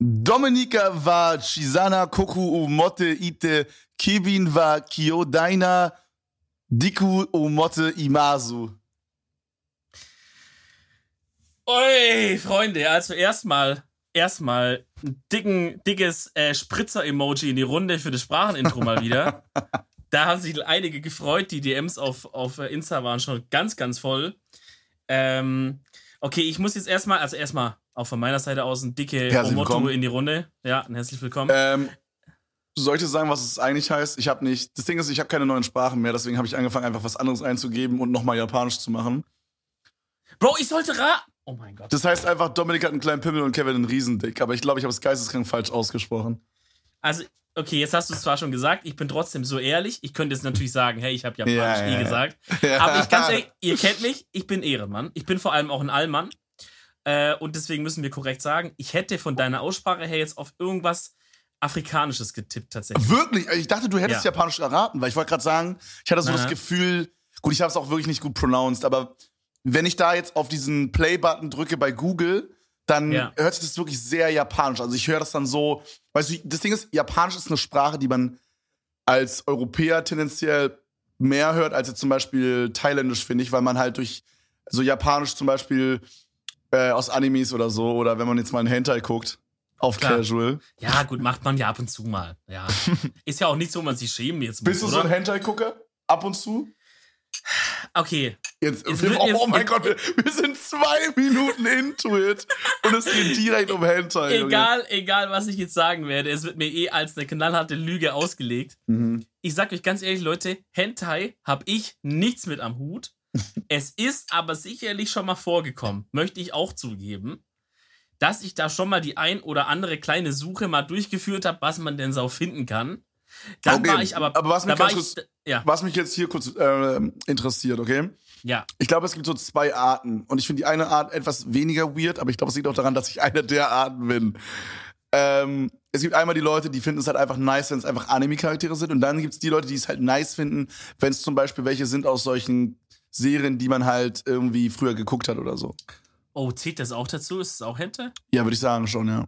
Dominika wa Chisana Koku Umotte Ite Kevin wa Kyodaina Diku Umotte Imasu. Oi, Freunde, also erstmal, erstmal ein dicken, dickes äh, Spritzer-Emoji in die Runde für das Sprachenintro mal wieder. da haben sich einige gefreut. Die DMs auf, auf Insta waren schon ganz, ganz voll. Ähm, okay, ich muss jetzt erstmal, also erstmal auch von meiner Seite aus ein dicke Omoto in die Runde. Ja, ein herzlich willkommen. Ähm, soll ich dir sagen, was es eigentlich heißt? Ich habe nicht. Das Ding ist, ich habe keine neuen Sprachen mehr, deswegen habe ich angefangen, einfach was anderes einzugeben und nochmal Japanisch zu machen. Bro, ich sollte raten. Oh mein Gott. Das heißt einfach, Dominik hat einen kleinen Pimmel und Kevin einen Riesendick. Aber ich glaube, ich habe es geisteskrank falsch ausgesprochen. Also, okay, jetzt hast du es zwar schon gesagt, ich bin trotzdem so ehrlich. Ich könnte jetzt natürlich sagen, hey, ich habe Japanisch ja, ja, nie gesagt. Ja. Aber ich ganz ehrlich, ihr kennt mich, ich bin Ehrenmann. Ich bin vor allem auch ein Allmann. Äh, und deswegen müssen wir korrekt sagen, ich hätte von deiner Aussprache her jetzt auf irgendwas Afrikanisches getippt tatsächlich. Wirklich? Ich dachte, du hättest ja. Japanisch erraten, weil ich wollte gerade sagen, ich hatte so Aha. das Gefühl, gut, ich habe es auch wirklich nicht gut pronounced, aber wenn ich da jetzt auf diesen Play-Button drücke bei Google, dann ja. hört sich das wirklich sehr japanisch. Also ich höre das dann so, weißt du, das Ding ist, Japanisch ist eine Sprache, die man als Europäer tendenziell mehr hört als jetzt zum Beispiel Thailändisch, finde ich, weil man halt durch so Japanisch zum Beispiel äh, aus Animes oder so, oder wenn man jetzt mal einen Hentai guckt, auf Klar. Casual. Ja, gut, macht man ja ab und zu mal. Ja. ist ja auch nicht so, man sich schämen jetzt muss, Bist du oder? so ein Hentai-Gucker? Ab und zu? Okay. Jetzt, jetzt, oh, jetzt, mein Gott, wir, wir, sind zwei Minuten into it und es geht direkt um Hentai. Egal, Junge. egal, was ich jetzt sagen werde, es wird mir eh als eine knallharte Lüge ausgelegt. Mhm. Ich sag euch ganz ehrlich, Leute, Hentai habe ich nichts mit am Hut. Es ist aber sicherlich schon mal vorgekommen, möchte ich auch zugeben, dass ich da schon mal die ein oder andere kleine Suche mal durchgeführt habe, was man denn so finden kann. Dann okay, war ich aber. Aber was mich, ich, kurz, ja. was mich jetzt hier kurz äh, interessiert, okay? Ja. Ich glaube, es gibt so zwei Arten. Und ich finde die eine Art etwas weniger weird, aber ich glaube, es liegt auch daran, dass ich einer der Arten bin. Ähm, es gibt einmal die Leute, die finden es halt einfach nice, wenn es einfach Anime-Charaktere sind. Und dann gibt es die Leute, die es halt nice finden, wenn es zum Beispiel welche sind aus solchen Serien, die man halt irgendwie früher geguckt hat oder so. Oh, zählt das auch dazu? Ist es auch Hente? Ja, würde ich sagen schon, ja.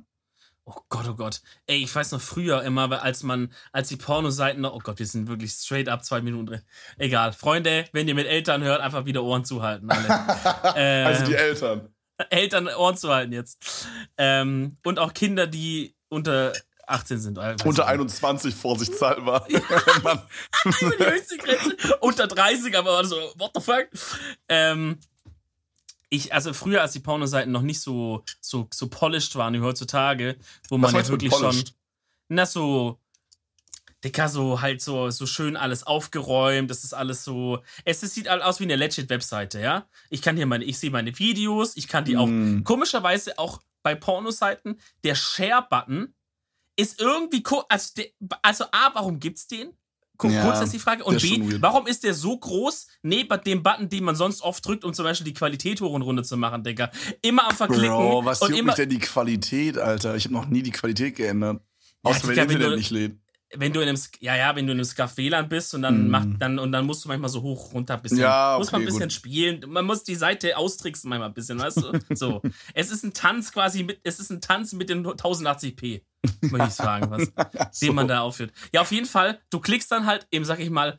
Oh Gott, oh Gott. Ey, ich weiß noch früher immer, als man, als die Pornoseiten noch, oh Gott, wir sind wirklich straight up zwei Minuten drin. Egal. Freunde, wenn ihr mit Eltern hört, einfach wieder Ohren zuhalten. äh, also die Eltern. Eltern Ohren zuhalten jetzt. Ähm, und auch Kinder, die unter 18 sind. Unter 21 vorsichtshalber. Mann. die höchste Grenze. Unter 30, aber so, what the fuck? Ähm, ich, also früher, als die Pornoseiten noch nicht so, so, so polished waren wie heutzutage, wo man ja wirklich schon. Na, so. Dicker, so halt so, so schön alles aufgeräumt. Das ist alles so. Es, es sieht aus wie eine Legit-Webseite, ja. Ich kann hier meine, ich sehe meine Videos, ich kann die auch. Mm. Komischerweise auch bei Pornoseiten, der Share-Button ist irgendwie. Also, also A, warum gibt's den? Kurz ja, ist die Frage. Und B, warum ist der so groß neben dem Button, den man sonst oft drückt, um zum Beispiel die Qualität hoch und runter zu machen, Digga? Immer am Verklicken. Bro, was und juckt immer mich denn die Qualität, Alter? Ich habe noch nie die Qualität geändert. Außer ja, wenn Internet wenn du, nicht lädt. Wenn du in einem, ja, ja, wenn du in einem Scuff WLAN bist und dann mm. macht, dann, und dann musst du manchmal so hoch, runter ein bisschen, ja, okay, muss man ein bisschen gut. spielen. Man muss die Seite austricksen manchmal ein bisschen, weißt du? So. es ist ein Tanz quasi mit, es ist ein Tanz mit den 1080p. Möchte ich fragen, was, so. den man da aufführt. Ja, auf jeden Fall, du klickst dann halt, eben sag ich mal,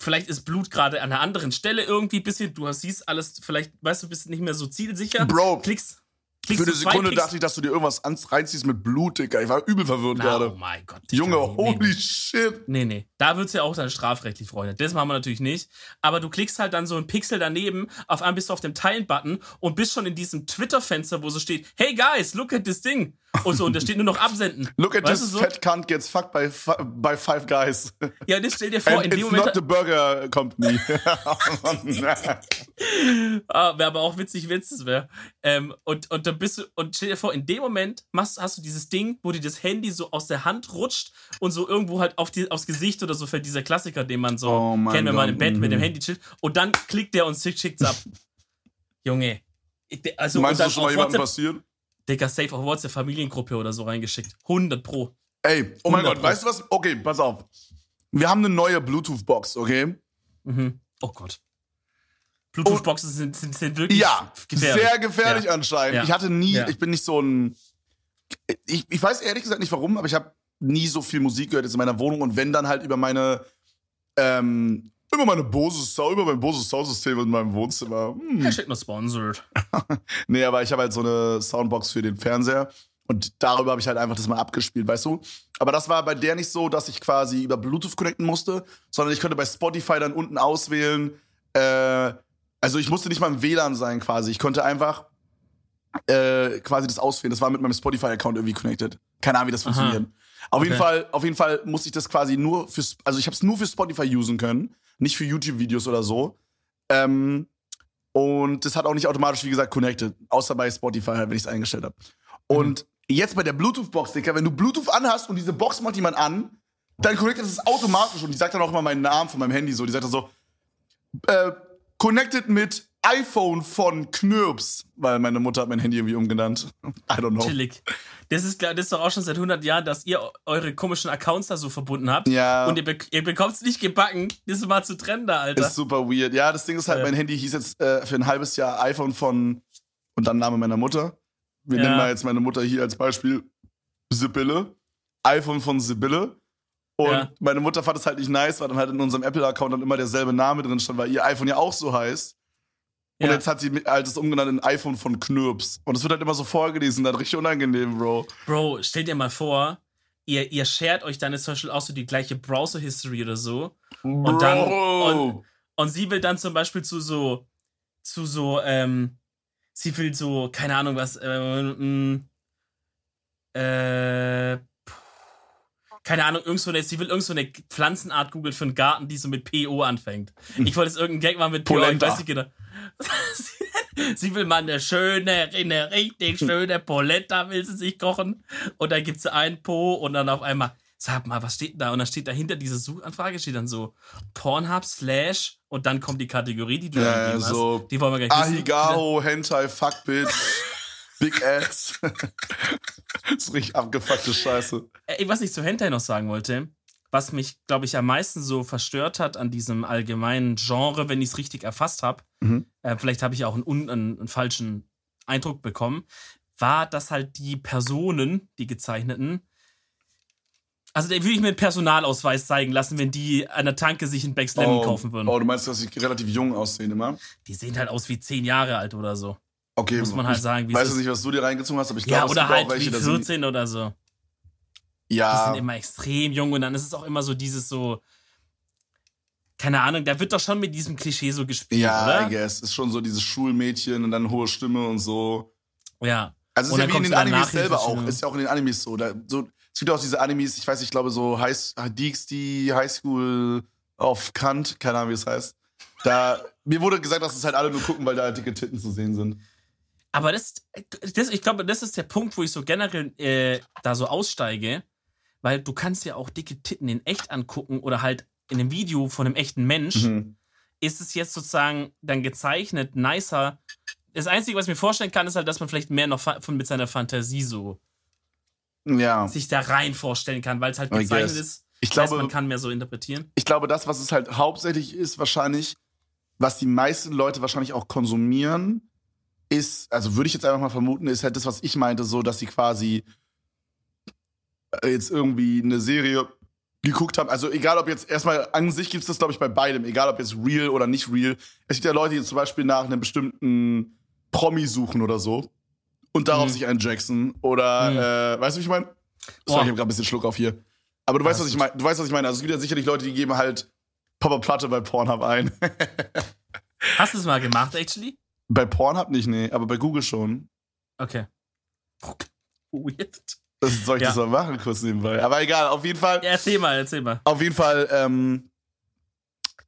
vielleicht ist Blut gerade an einer anderen Stelle irgendwie ein bisschen, du siehst alles, vielleicht, weißt du, bist nicht mehr so zielsicher. Bro, klickst. Für eine Sekunde dachte ich, dass du dir irgendwas reinziehst mit Blut, Digga. Ich war übel verwirrt Na, gerade. Oh mein Gott. Digga, Junge, holy nee, shit. Nee, nee. Da wird's ja auch dann strafrechtlich, Freunde. Das machen wir natürlich nicht. Aber du klickst halt dann so ein Pixel daneben, auf einmal bist du auf dem Teilen-Button und bist schon in diesem Twitter-Fenster, wo so steht, hey guys, look at this thing. Und so, und da steht nur noch absenden. Look at weißt this so? fat cunt gets fucked by, by five guys. Ja, das stell dir vor, And in dem Moment. not the burger company. ah, wäre aber auch witzig, wenn es wäre. Ähm, und, und dann bist du, und stell dir vor, in dem Moment machst, hast du dieses Ding, wo dir das Handy so aus der Hand rutscht und so irgendwo halt auf die, aufs Gesicht oder so fällt dieser Klassiker, den man so Oh kennt, wenn man im Bett mit dem mhm. Handy chillt. Und dann klickt der und schickt es ab. Junge. Also, Meinst und du dann schon mal jemandem passiert? Digga, safe auf WhatsApp Familiengruppe oder so reingeschickt. 100 Pro. Ey, oh mein 100 Gott, weißt du was? Okay, pass auf. Wir haben eine neue Bluetooth-Box, okay? Mhm. Oh Gott. Bluetooth-Boxen sind, sind, sind wirklich Ja, gefährlich. sehr gefährlich Ja. anscheinend. Ja. Ich hatte nie, Ja. ich bin nicht so ein. Ich, ich weiß ehrlich gesagt nicht warum, aber ich habe nie so viel Musik gehört jetzt in meiner Wohnung und wenn dann halt über meine. Ähm, über meine Bose Sound, über mein Bose Soundsystem in meinem Wohnzimmer. Hm. Hashtag not sponsored. Nee, aber ich habe halt so eine Soundbox für den Fernseher und darüber habe ich halt einfach das mal abgespielt, weißt du? Aber das war bei der nicht so, dass ich quasi über Bluetooth connecten musste, sondern ich konnte bei Spotify dann unten auswählen. Äh, also ich musste nicht mal im WLAN sein quasi. Ich konnte einfach äh, quasi das auswählen. Das war mit meinem Spotify-Account irgendwie connected. Keine Ahnung, wie das funktioniert. Auf jeden Okay. Fall, auf jeden Fall musste ich das quasi nur für, also ich habe es nur für Spotify usen können, nicht für YouTube-Videos oder so. Ähm, und das hat auch nicht automatisch, wie gesagt, connected. Außer bei Spotify halt, wenn ich es eingestellt habe. Und jetzt bei der Bluetooth-Box, Dicker, wenn du Bluetooth anhast und diese Box macht jemand an, dann connectet es automatisch. Und die sagt dann auch immer meinen Namen von meinem Handy so. Die sagt dann so, äh, connected mit iPhone von Knirps. Weil meine Mutter hat mein Handy irgendwie umgenannt. I don't know. Chillig. Das ist, das ist doch auch schon seit 100 Jahren, dass ihr eure komischen Accounts da so verbunden habt. Ja. Und ihr, be ihr bekommt es nicht gebacken, das mal zu trennen da, Alter. Ist super weird. Ja, das Ding ist halt, Ja. mein Handy hieß jetzt äh, für ein halbes Jahr iPhone von und dann Name meiner Mutter. Wir Ja. nennen mal jetzt meine Mutter hier als Beispiel Sibylle. iPhone von Sibylle. Und Ja. meine Mutter fand es halt nicht nice, weil dann halt in unserem Apple-Account dann immer derselbe Name drin stand, weil ihr iPhone ja auch so heißt. Und Ja. jetzt hat sie halt das umgenannt in iPhone von Knirps. Und es wird halt immer so vorgelesen, dann richtig unangenehm, Bro. Bro, stell dir mal vor, ihr, ihr shared euch dann zum Beispiel auch so die gleiche Browser-History oder so. Und dann- Bro. Und sie will dann zum Beispiel zu so, zu so, ähm, sie will so, keine Ahnung was, äh, mh, äh, keine Ahnung, irgend so eine, sie will irgend so eine Pflanzenart googeln für einen Garten, die so mit PO anfängt. Ich wollte jetzt irgendeinen Gag machen mit PO, ich weiß nicht genau. Sie- will mal eine schöne, eine richtig schöne Polenta will sie sich kochen. Und dann gibt sie ein Po und dann auf einmal, sag mal, was steht da? Und dann steht dahinter diese Suchanfrage, steht dann so Pornhub slash und dann kommt die Kategorie, die du Ja, so hast. Die wollen wir gleich. Ahigao, Hentai, Fuckbitch, Big Ass. das ist richtig abgefuckte Scheiße. Ey, was ich zu Hentai noch sagen wollte, was mich, glaube ich, am meisten so verstört hat an diesem allgemeinen Genre, wenn ich es richtig erfasst habe, Mhm. äh, vielleicht habe ich auch einen, einen, einen falschen Eindruck bekommen, war, dass halt die Personen, die gezeichneten, also da würde ich mir einen Personalausweis zeigen lassen, wenn die an der Tanke sich einen Becks Lemon kaufen würden. oh, du meinst, dass sie relativ jung aussehen immer? Die sehen halt aus wie zehn Jahre alt oder so. Okay, Muss man halt ich sagen, wie weiß es jetzt ist. nicht, was du dir reingezogen hast, aber ich Ja, glaube, oder es gibt halt auch welche, wie da sind, 14 oder so. Die Ja, sind immer extrem jung und dann ist es auch immer so dieses so, keine Ahnung, da wird doch schon mit diesem Klischee so gespielt, ja, oder? I guess. Ist schon so dieses Schulmädchen und dann hohe Stimme und so. Ja. Also es ist ja wie in den Animes die selber auch. Ist ja auch in den Animes so. Da, so es gibt auch diese Animes, ich weiß, ich glaube so High, Dijksty High School of Kant, keine Ahnung, wie es heißt. Da, mir wurde gesagt, dass es halt alle nur gucken, weil da halt dicke Titten zu sehen sind. Aber das, das, ich glaube, das ist der Punkt, wo ich so generell äh, da so aussteige, weil du kannst ja auch dicke Titten in echt angucken oder halt in einem Video von einem echten Mensch. Mhm. Ist es jetzt sozusagen dann gezeichnet, nicer? Das Einzige, was ich mir vorstellen kann, ist halt, dass man vielleicht mehr noch von mit seiner Fantasie so Ja. sich da rein vorstellen kann, weil es halt gezeichnet ist. Ich Das heißt, glaube, man kann mehr so interpretieren. ich glaube, das, was es halt hauptsächlich ist, wahrscheinlich, was die meisten Leute wahrscheinlich auch konsumieren, ist, also würde ich jetzt einfach mal vermuten, ist halt das, was ich meinte, so, dass sie quasi äh, jetzt irgendwie eine Serie geguckt haben. Also egal, ob jetzt erstmal an sich gibt es das, glaube ich, bei beidem, egal ob jetzt real oder nicht real. Es gibt ja Leute, die zum Beispiel nach einem bestimmten Promi suchen oder so und darauf Mhm. sich einjacksen oder, Mhm. äh, weißt du, wie ich meine? Sorry, ich habe gerade ein bisschen Schluck auf hier. Aber du weißt, was ich meine. Du weißt, was ich meine. Also es gibt ja sicherlich Leute, die geben halt Papa Platte bei Pornhub ein. Hast du es mal gemacht, actually? Bei Pornhub nicht, nee, aber bei Google schon. Okay. Weird. Das soll ich ja. das mal machen, kurz nebenbei. Aber egal, auf jeden Fall. Ja, erzähl mal, erzähl mal. Auf jeden Fall, ähm,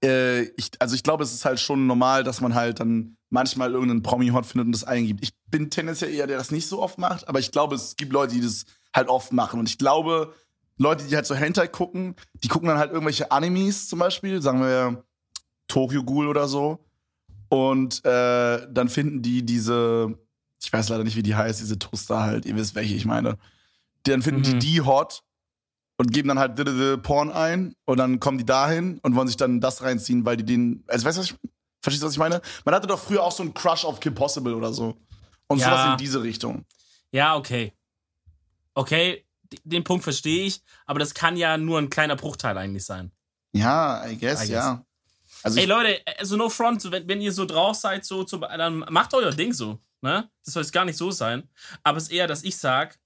äh, ich, also ich glaube, es ist halt schon normal, dass man halt dann manchmal irgendeinen Promi-Hot findet und das eingibt. Ich bin tendenziell eher der, der das nicht so oft macht, aber ich glaube, es gibt Leute, die das halt oft machen. Und ich glaube, Leute, die halt so Hentai gucken, die gucken dann halt irgendwelche Animes zum Beispiel, sagen wir Tokyo Ghoul oder so. Und äh, dann finden die diese, ich weiß leider nicht, wie die heißt, diese Toaster halt, ihr wisst, welche ich meine. Dann finden mhm. die die hot und geben dann halt Porn ein und dann kommen die dahin und wollen sich dann das reinziehen, weil die den, also weißt du, was ich, verstehst du, was ich meine? Man hatte doch früher auch so einen Crush auf Kim Possible oder so. Und ja. sowas in diese Richtung. Ja, okay. Okay, den Punkt verstehe ich, aber das kann ja nur ein kleiner Bruchteil eigentlich sein. Ja, I guess, I guess. ja. Also Ey Leute, also no front, wenn, wenn ihr so drauf seid, so, so, dann macht euer Ding so. Ne? Das soll jetzt gar nicht so sein. Aber es ist eher, dass ich sag,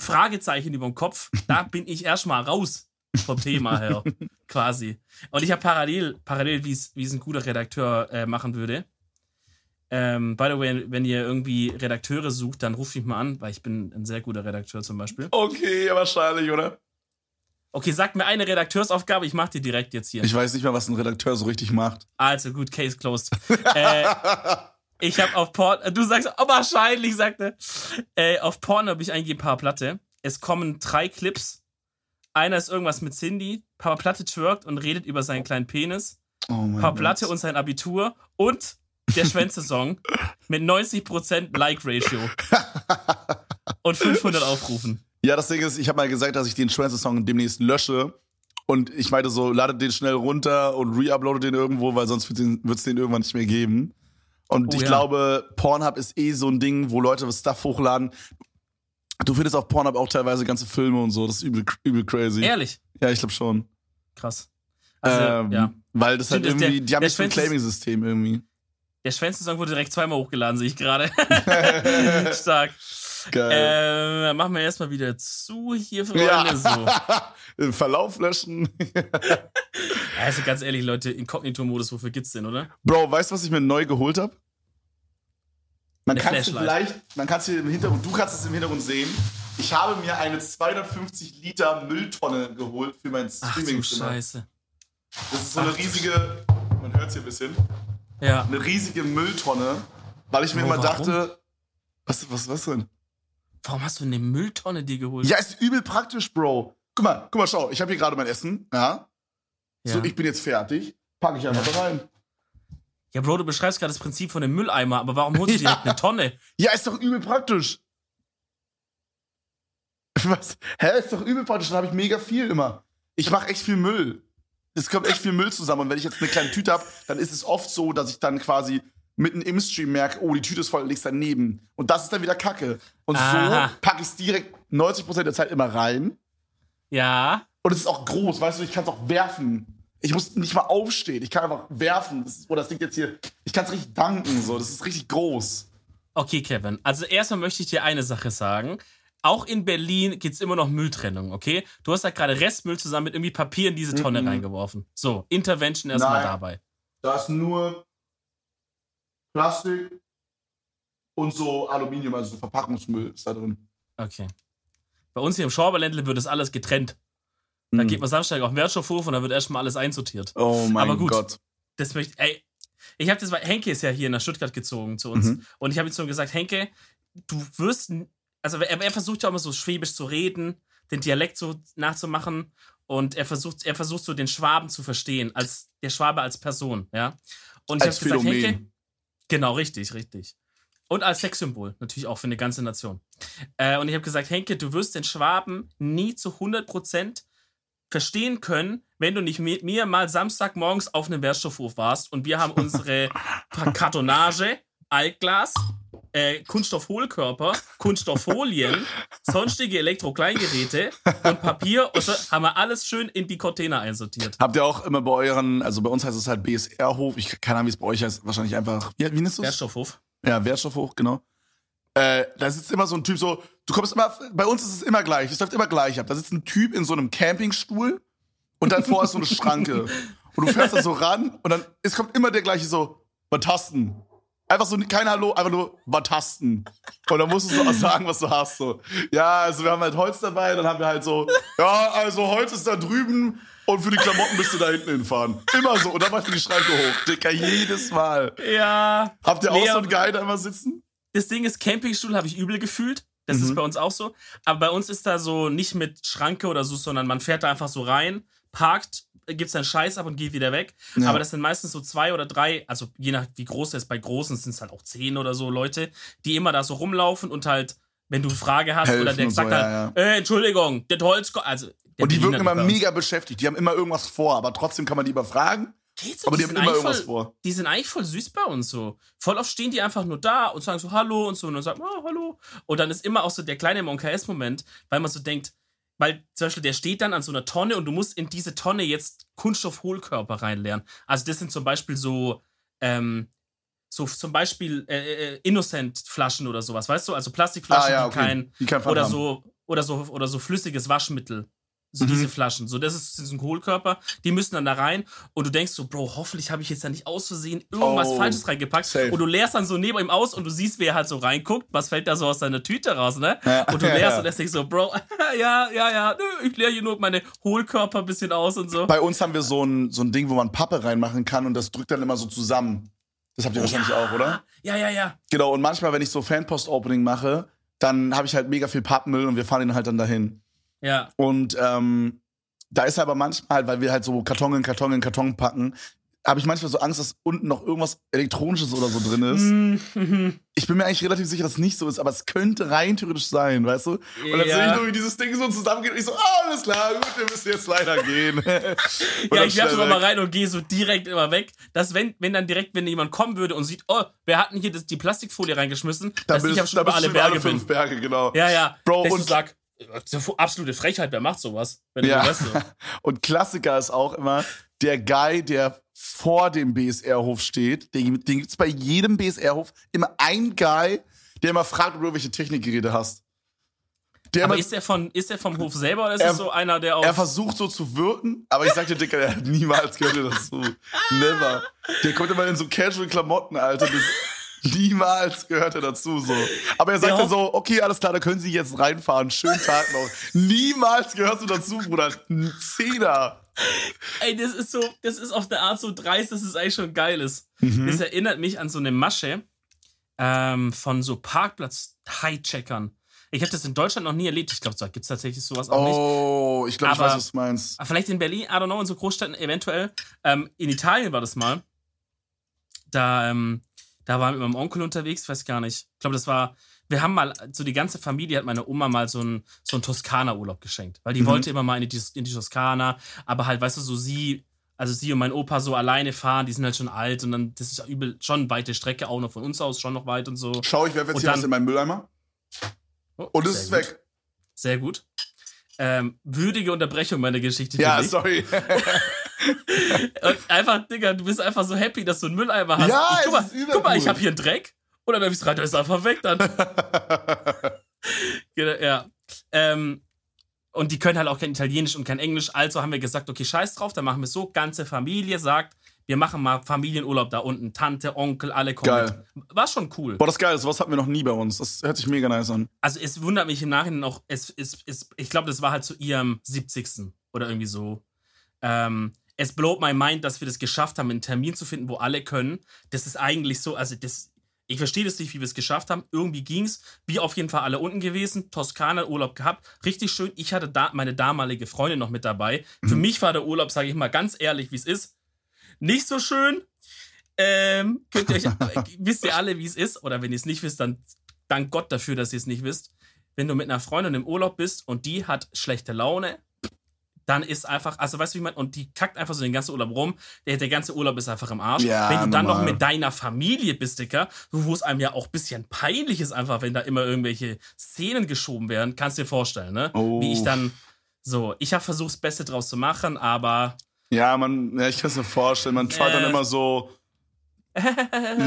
Fragezeichen über dem Kopf, da bin ich erstmal raus vom Thema her, quasi. Und ich habe parallel, parallel, wie es ein guter Redakteur äh, machen würde. Ähm, by the way, wenn ihr irgendwie Redakteure sucht, dann ruft mich mal an, weil ich bin ein sehr guter Redakteur zum Beispiel. Okay, wahrscheinlich, oder? Okay, sag mir eine Redakteursaufgabe, ich mach die direkt jetzt hier. Ich weiß nicht mal, was ein Redakteur so richtig macht. Also gut, Case closed. äh, ich habe auf Porn, du sagst, oh, wahrscheinlich, sagte. Äh, auf Porn habe ich eingegeben Paar Platte. Es kommen drei Clips. Einer ist irgendwas mit Cindy. Papa Platte twerkt und redet über seinen kleinen Penis. Oh Papa Platte und sein Abitur. Und der Schwänze-Song mit 90% Like-Ratio. und 500 Aufrufen. Ja, das Ding ist, ich habe mal gesagt, dass ich den Schwänze-Song demnächst lösche. Und ich meinte so, ladet den schnell runter und re-uploadet den irgendwo, weil sonst wird es den, irgendwann nicht mehr geben. Und oh, ich ja. glaube, Pornhub ist eh so ein Ding, wo Leute Stuff hochladen. Du findest auf Pornhub auch teilweise ganze Filme und so. Das ist übel, übel crazy. Ehrlich? Ja, ich glaube schon. Krass. Also, ähm, ja. Weil das halt irgendwie, der, die haben nicht so ein Claiming-System irgendwie. Der Schwänze-Song wurde direkt zweimal hochgeladen, sehe ich gerade. Stark. Geil. Äh, machen wir erstmal wieder zu hier, Freunde. Ja. So. Verlauf löschen. also ganz ehrlich, Leute, Inkognito-Modus, wofür gibt's denn, oder? Bro, weißt du, was ich mir neu geholt habe? Man kann es vielleicht, man kann es hier im Hintergrund, du kannst es im Hintergrund sehen. Ich habe mir eine 250 Liter Mülltonne geholt für mein streaming Ach Scheiße. Das ist so eine riesige, man hört es hier ein bisschen. Ja. Eine riesige Mülltonne, weil ich mir oh, immer dachte, was, was, was denn? Warum hast du eine Mülltonne dir geholt? Ja, ist übel praktisch, Bro. Guck mal, guck mal, schau. Ich habe hier gerade mein Essen. Ja? ja. So, ich bin jetzt fertig. Packe ich einfach da rein. Ja, Bro, du beschreibst gerade das Prinzip von dem Mülleimer, aber warum holst du ja. dir eine Tonne? Ja, ist doch übel praktisch. Was? Hä, ist doch übel praktisch. Dann habe ich mega viel immer. Ich mache echt viel Müll. Es kommt echt viel Müll zusammen. Und wenn ich jetzt eine kleine Tüte habe, dann ist es oft so, dass ich dann quasi mitten im Stream merke, oh, die Tüte ist voll, legst daneben. Und das ist dann wieder Kacke. Und Aha. so packe ich es direkt 90% der Zeit immer rein. Ja. Und es ist auch groß, weißt du, ich kann es auch werfen. Ich muss nicht mal aufstehen, ich kann einfach werfen. Das ist, oh, das liegt jetzt hier. Ich kann es richtig danken, so. Das ist richtig groß. Okay, Kevin. Also erstmal möchte ich dir eine Sache sagen. Auch in Berlin gibt es immer noch Mülltrennung, okay? Du hast da gerade Restmüll zusammen mit irgendwie Papier in diese Tonne mhm. reingeworfen. So, Intervention erstmal dabei. Da ist nur Plastik und so Aluminium, also so Verpackungsmüll ist da drin. Okay. Bei uns hier im Schorberländle wird das alles getrennt. Da hm. geht man Samstag auf den Wertstoffhof und da wird erstmal alles einsortiert. Oh mein Aber gut, Gott. Das möchte ey, ich habe das, weil Henke ist ja hier nach Stuttgart gezogen zu uns. Mhm. Und ich habe ihm so gesagt, Henke, du wirst, also er, er, versucht ja immer so schwäbisch zu reden, den Dialekt so nachzumachen. Und er versucht, er versucht so den Schwaben zu verstehen, als der Schwabe als Person, ja. Und ich habe gesagt, Henke, Genau, richtig, richtig. Und als Sexsymbol, natürlich auch für eine ganze Nation. Äh, und ich habe gesagt, Henke, du wirst den Schwaben nie zu 100% verstehen können, wenn du nicht mit mir mal Samstagmorgens auf einem Wertstoffhof warst und wir haben unsere Kartonage, Altglas, äh, Kunststoffhohlkörper, Kunststofffolien, sonstige Elektrokleingeräte und Papier und so haben wir alles schön in die Container einsortiert. Habt ihr auch immer bei euren, also bei uns heißt es halt BSR-Hof, ich keine Ahnung, wie es bei euch heißt, wahrscheinlich einfach, wie, wie nennst du es? Wertstoffhof. Ja, Wertstoffhof, genau. Äh, da sitzt immer so ein Typ so, du kommst immer, bei uns ist es immer gleich, es läuft immer gleich ab. Da sitzt ein Typ in so einem Campingstuhl und davor ist so eine Schranke. Und du fährst da so ran und dann, es kommt immer der gleiche so, was hast du Einfach so, kein Hallo, einfach nur mal tasten. Und dann musst du so sagen, was du hast. So. Ja, also wir haben halt Holz dabei, dann haben wir halt so, ja, also Holz ist da drüben und für die Klamotten müsst ihr da hinten hinfahren. Immer so. Und dann machst du die Schranke hoch. Dicker, jedes Mal. Ja. Habt ihr auch so einen Guy da immer sitzen? Das Ding ist, Campingstuhl habe ich übel gefühlt. Das mhm. ist bei uns auch so. Aber bei uns ist da so nicht mit Schranke oder so, sondern man fährt da einfach so rein, parkt, gibt seinen Scheiß ab und geht wieder weg. Ja. Aber das sind meistens so zwei oder drei, also je nach wie groß er ist, bei großen sind es halt auch zehn oder so Leute, die immer da so rumlaufen und halt, wenn du eine Frage hast Helfen oder der sagt so, halt, ja, ja. Äh, Entschuldigung, das Holz, also. Und die wirken immer mega beschäftigt, die haben immer irgendwas vor, aber trotzdem kann man die überfragen. Geht's aber die, die haben immer irgendwas voll, vor. Die sind eigentlich voll süß bei uns so. Voll oft stehen die einfach nur da und sagen so Hallo und so und dann sagen, oh, Hallo. Und dann ist immer auch so der kleine MKS-Moment, weil man so denkt, weil zum Beispiel der steht dann an so einer Tonne und du musst in diese Tonne jetzt Kunststoffhohlkörper reinleeren. Also das sind zum Beispiel so, ähm, so zum Beispiel äh, äh, Innocent-Flaschen oder sowas, weißt du? Also Plastikflaschen, Ah, ja, die okay. kein Die kein oder haben. so oder so oder so flüssiges Waschmittel. So Mhm. diese Flaschen. So, das ist, ein Hohlkörper. Die müssen dann da rein und du denkst so, Bro, hoffentlich habe ich jetzt da nicht aus Versehen irgendwas Oh, Falsches reingepackt. safe. Und du leerst dann so neben ihm aus und du siehst, wie er halt so reinguckt. Was fällt da so aus seiner Tüte raus, ne? Ja, Und du ja, leerst ja. und lässt dich so, Bro, ja, ja, ja, nö, ich leere hier nur meine Hohlkörper ein bisschen aus und so. Bei uns haben wir so ein, so ein Ding, wo man Pappe reinmachen kann und das drückt dann immer so zusammen. Das habt ihr wahrscheinlich auch, oder? Ja, ja, ja. Genau, und manchmal, wenn ich so Fanpost-Opening mache, dann habe ich halt mega viel Pappmüll und wir fahren ihn halt dann dahin. Ja. Und ähm, da ist aber manchmal, weil wir halt so Karton in Karton in Karton packen, habe ich manchmal so Angst, dass unten noch irgendwas Elektronisches oder so drin ist. Mhm. Ich bin mir eigentlich relativ sicher, dass es nicht so ist, aber es könnte rein theoretisch sein, weißt du? Und dann Ja. sehe ich nur, wie dieses Ding so zusammengeht und ich so, alles klar, gut, wir müssen jetzt leider gehen. Ja, dann ich werfe immer mal rein und gehe so direkt immer weg. Dass wenn, wenn dann direkt, wenn jemand kommen würde und sieht, oh, wir hatten hier das, die Plastikfolie reingeschmissen, Da dass bist, ich auch schon über alle Berge alle bin. fünf Berge, genau. Ja, ja. Bro, und- sag, absolute Frechheit, wer macht sowas? Wenn Ja. weißt so. Und Klassiker ist auch immer der Guy, der vor dem BSR-Hof steht. Den, den gibt es bei jedem BSR-Hof immer ein Guy, der immer fragt, ob du irgendwelche Technikgeräte hast. Der Aber immer, ist der, von, ist der vom Hof selber oder ist Er- es so einer, der auf. er versucht so zu wirken, aber ich sag dir, Dicker, der hat niemals gehört dir dazu. Never. Der kommt immer in so Casual-Klamotten, Alter. Das, niemals gehört er dazu, so. Aber er sagt Ja. so, okay, alles klar, da können Sie jetzt reinfahren. Schönen Tag noch. Niemals gehörst du dazu, Bruder. Ein Zehner. Ey, das ist so, das ist auf der Art so dreist, dass es eigentlich schon geil ist. Mhm. Das erinnert mich an so eine Masche ähm, von so Parkplatz-Hijackern. Ich habe das in Deutschland noch nie erlebt. Ich glaube, da gibt es tatsächlich sowas auch nicht. Oh, ich glaube, ich weiß, was du meinst. Vielleicht in Berlin, I don't know, in so Großstädten eventuell. Ähm, in Italien war das mal. Da, ähm, da waren wir mit meinem Onkel unterwegs, weiß gar nicht. Ich glaube, das war. Wir haben mal, so die ganze Familie hat meine Oma mal so einen so einen Toskana-Urlaub geschenkt. Weil die Mhm. wollte immer mal in die, in die Toskana, aber halt, weißt du, so sie, also sie und mein Opa so alleine fahren, die sind halt schon alt und dann, das ist ja übel, schon eine weite Strecke, auch noch von uns aus, schon noch weit und so. Schau, ich werfe jetzt Und hier dann- was in meinen Mülleimer. Oh, Und es ist gut. weg. Sehr gut. Ähm, würdige Unterbrechung meiner Geschichte. Ja, sorry. Und einfach, Digga, du bist einfach so happy, dass du einen Mülleimer hast. Ja, ich, es guck, mal, guck mal, ich habe hier einen Dreck. Und dann werf ich's rein, der ist einfach weg dann. Genau, ja. Ähm, und die können halt auch kein Italienisch und kein Englisch. Also haben wir gesagt, okay, scheiß drauf, dann machen wir es so. Ganze Familie sagt, wir machen mal Familienurlaub da unten. Tante, Onkel, alle kommen Geil. mit. War schon cool. Boah, das ist geil. Sowas hatten wir noch nie bei uns. Das hört sich mega nice an. Also es wundert mich im Nachhinein auch, es, es, es, ich glaube, das war halt zu ihrem 70. oder irgendwie so. Ähm, es blowt my mind, dass wir das geschafft haben, einen Termin zu finden, wo alle können. Das ist eigentlich so, also das, ich verstehe das nicht, wie wir es geschafft haben. Irgendwie ging's. Wir auf jeden Fall alle unten gewesen, Toskana, Urlaub gehabt. Richtig schön. Ich hatte da meine damalige Freundin noch mit dabei. Für mich war der Urlaub, sage ich mal ganz ehrlich, wie es ist, nicht so schön. Ähm, könnt ihr euch, wisst ihr alle, wie es ist? Oder wenn ihr es nicht wisst, dann dank Gott dafür, dass ihr es nicht wisst. Wenn du mit einer Freundin im Urlaub bist und die hat schlechte Laune, dann ist einfach, also weißt du, wie man, und die kackt einfach so den ganzen Urlaub rum, der, der ganze Urlaub ist einfach im Arsch. Ja, wenn du dann noch mit deiner Familie bist, Dicker, wo es einem ja auch ein bisschen peinlich ist, einfach, wenn da immer irgendwelche Szenen geschoben werden, kannst du dir vorstellen, ne? Oh. Wie ich dann, so, ich habe versucht, das Beste draus zu machen, aber Ja, man, ja, ich kann es mir vorstellen. Man dann Äh. immer so,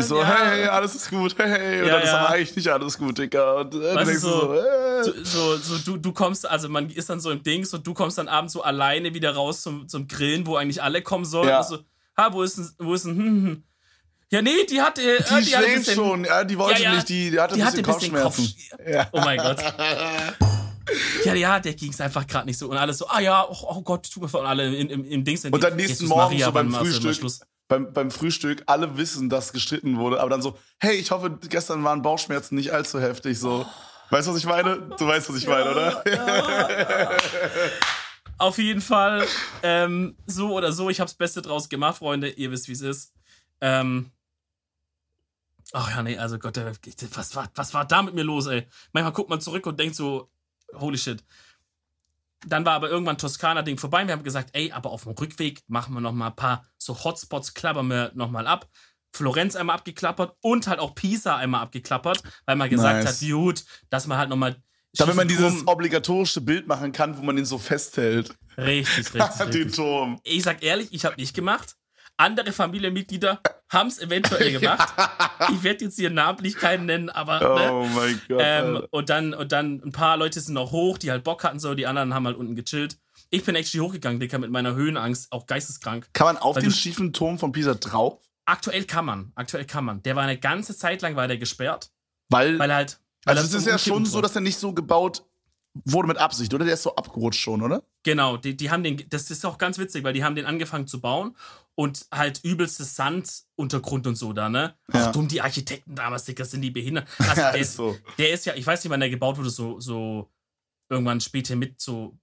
so, Ja. hey, alles ist gut, hey, hey. Und Ja, dann ist ja. aber eigentlich nicht alles gut, Digga. Und äh, Weißt du, so- so, äh. so, so, du, du kommst, also man ist dann so im Dings und du kommst dann abends so alleine wieder raus zum, zum Grillen, wo eigentlich alle kommen sollen. Ja. Und so, ha, wo ist denn, wo ist denn, hm, hm. Ja, nee, die hatte. Äh, die, die hatte bisschen, schon, ja, die wollte ja, ja, nicht, die, die hatte die ein bisschen, hatte bisschen Kopfschmerzen. Kopf, ja. Oh mein Gott. Ja, ja, der ging es einfach gerade nicht so. Und alles so, ah ja, oh, oh Gott, tut mir voll alle im, im, im Dings. Und dann nächsten Morgen Maria, so beim Frühstück, beim, beim Frühstück, alle wissen, dass gestritten wurde, aber dann so, hey, ich hoffe, gestern waren Bauchschmerzen nicht allzu heftig, so. Weißt du, was ich meine? Du weißt, was ich meine, oder? Ja, Auf jeden Fall, ähm, so oder so, ich hab's Beste draus gemacht, Freunde. Ihr wisst, wie es ist. Ähm, Ach ja, nee, also Gott, was war, was war da mit mir los, ey? Manchmal guckt man zurück und denkt so, holy shit. Dann war aber irgendwann Toskana-Ding vorbei. Wir haben gesagt, ey, aber auf dem Rückweg machen wir noch mal ein paar so Hotspots, klappern wir noch mal ab. Florenz einmal abgeklappert und halt auch Pisa einmal abgeklappert, weil man gesagt nice. hat, gut, dass man halt noch mal damit man dieses obligatorische Bild machen kann, wo man ihn so festhält. Richtig, richtig. Den richtig. Turm. Ich sag ehrlich, ich habe nicht gemacht. Andere Familienmitglieder haben es eventuell gemacht. ich werde jetzt hier namentlich keinen nennen, aber. Ne? Oh mein Gott. Ähm, und, dann, und dann ein paar Leute sind noch hoch, die halt Bock hatten, so, die anderen haben halt unten gechillt. Ich bin actually hochgegangen, Dicker, mit meiner Höhenangst, auch geisteskrank. Kann man auf den schiefen Turm von Pisa drauf? Aktuell kann man, aktuell kann man. Der war eine ganze Zeit lang war der gesperrt. Weil, weil halt. Weil also es ist ja schon so, dass er nicht so gebaut wurde mit Absicht, oder? Der ist so abgerutscht schon, oder? Genau, die, die haben den, das ist auch ganz witzig, weil die haben den angefangen zu bauen und halt übelstes Sanduntergrund und so da, ne? Ja. Ach dumm, die Architekten damals, das sind die behindert. Also der, ist, so. der ist ja, ich weiß nicht, wann der gebaut wurde, so, so irgendwann später mit so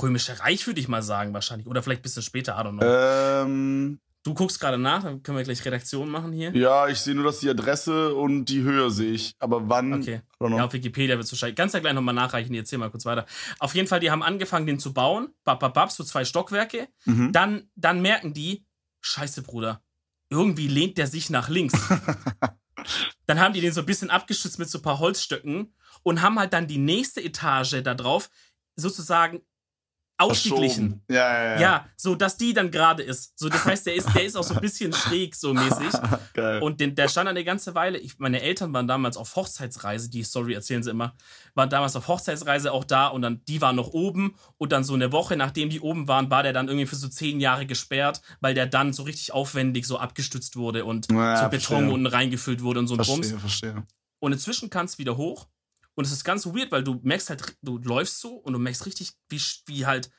Römische Reich, würde ich mal sagen, wahrscheinlich. Oder vielleicht ein bisschen später, I don't know. Ähm, Du guckst gerade nach, dann können wir gleich Redaktion machen hier. Ja, ich sehe nur, dass die Adresse und die Höhe sehe ich. Aber wann? Okay. Ja, auf Wikipedia wird es wahrscheinlich. Ganz ja gleich nochmal nachreichen, ich erzähl mal kurz weiter. Auf jeden Fall, die haben angefangen, den zu bauen. Bap, so zwei Stockwerke. Mhm. Dann, dann merken die, Scheiße, Bruder. Irgendwie lehnt der sich nach links. dann haben die den so ein bisschen abgestützt mit so ein paar Holzstöcken und haben halt dann die nächste Etage da drauf sozusagen ausgeglichen. Ja, ja, ja. Ja, so dass die dann gerade ist. So, das heißt, der ist, der ist auch so ein bisschen schräg, so mäßig. Geil. Und den, der stand eine ganze Weile. Ich, meine Eltern waren damals auf Hochzeitsreise, die Story erzählen sie immer, waren damals auf Hochzeitsreise auch da und dann, die waren noch oben und dann so eine Woche, nachdem die oben waren, war der dann irgendwie für so zehn Jahre gesperrt, weil der dann so richtig aufwendig so abgestützt wurde und ja, so Beton unten reingefüllt wurde und so ein verstehe, Bums. Verstehe. Und inzwischen kann es wieder hoch und es ist ganz weird, weil du merkst halt, du läufst so und du merkst richtig, wie, wie halt,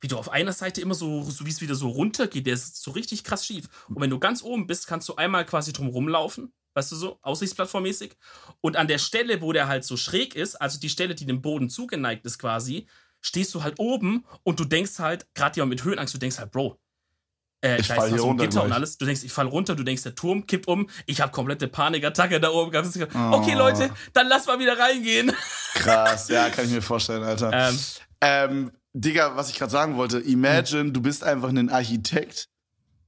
wie du auf einer Seite immer so, so wie es wieder so runter geht, der ist so richtig krass schief. Und wenn du ganz oben bist, kannst du einmal quasi drum rumlaufen, weißt du so, aussichtsplattformmäßig. Und an der Stelle, wo der halt so schräg ist, also die Stelle, die dem Boden zugeneigt ist quasi, stehst du halt oben und du denkst halt, gerade ja mit Höhenangst, du denkst halt, Bro, äh, ich da ist so ein Gitter gleich. und alles. Du denkst, ich fall runter, du denkst, der Turm kippt um. Ich habe komplette Panikattacke da oben. Oh. Okay, Leute, dann lass mal wieder reingehen. Krass, ja, kann ich mir vorstellen, Alter. Ähm, ähm, Digga, was ich gerade sagen wollte, imagine, hm. du bist einfach ein Architekt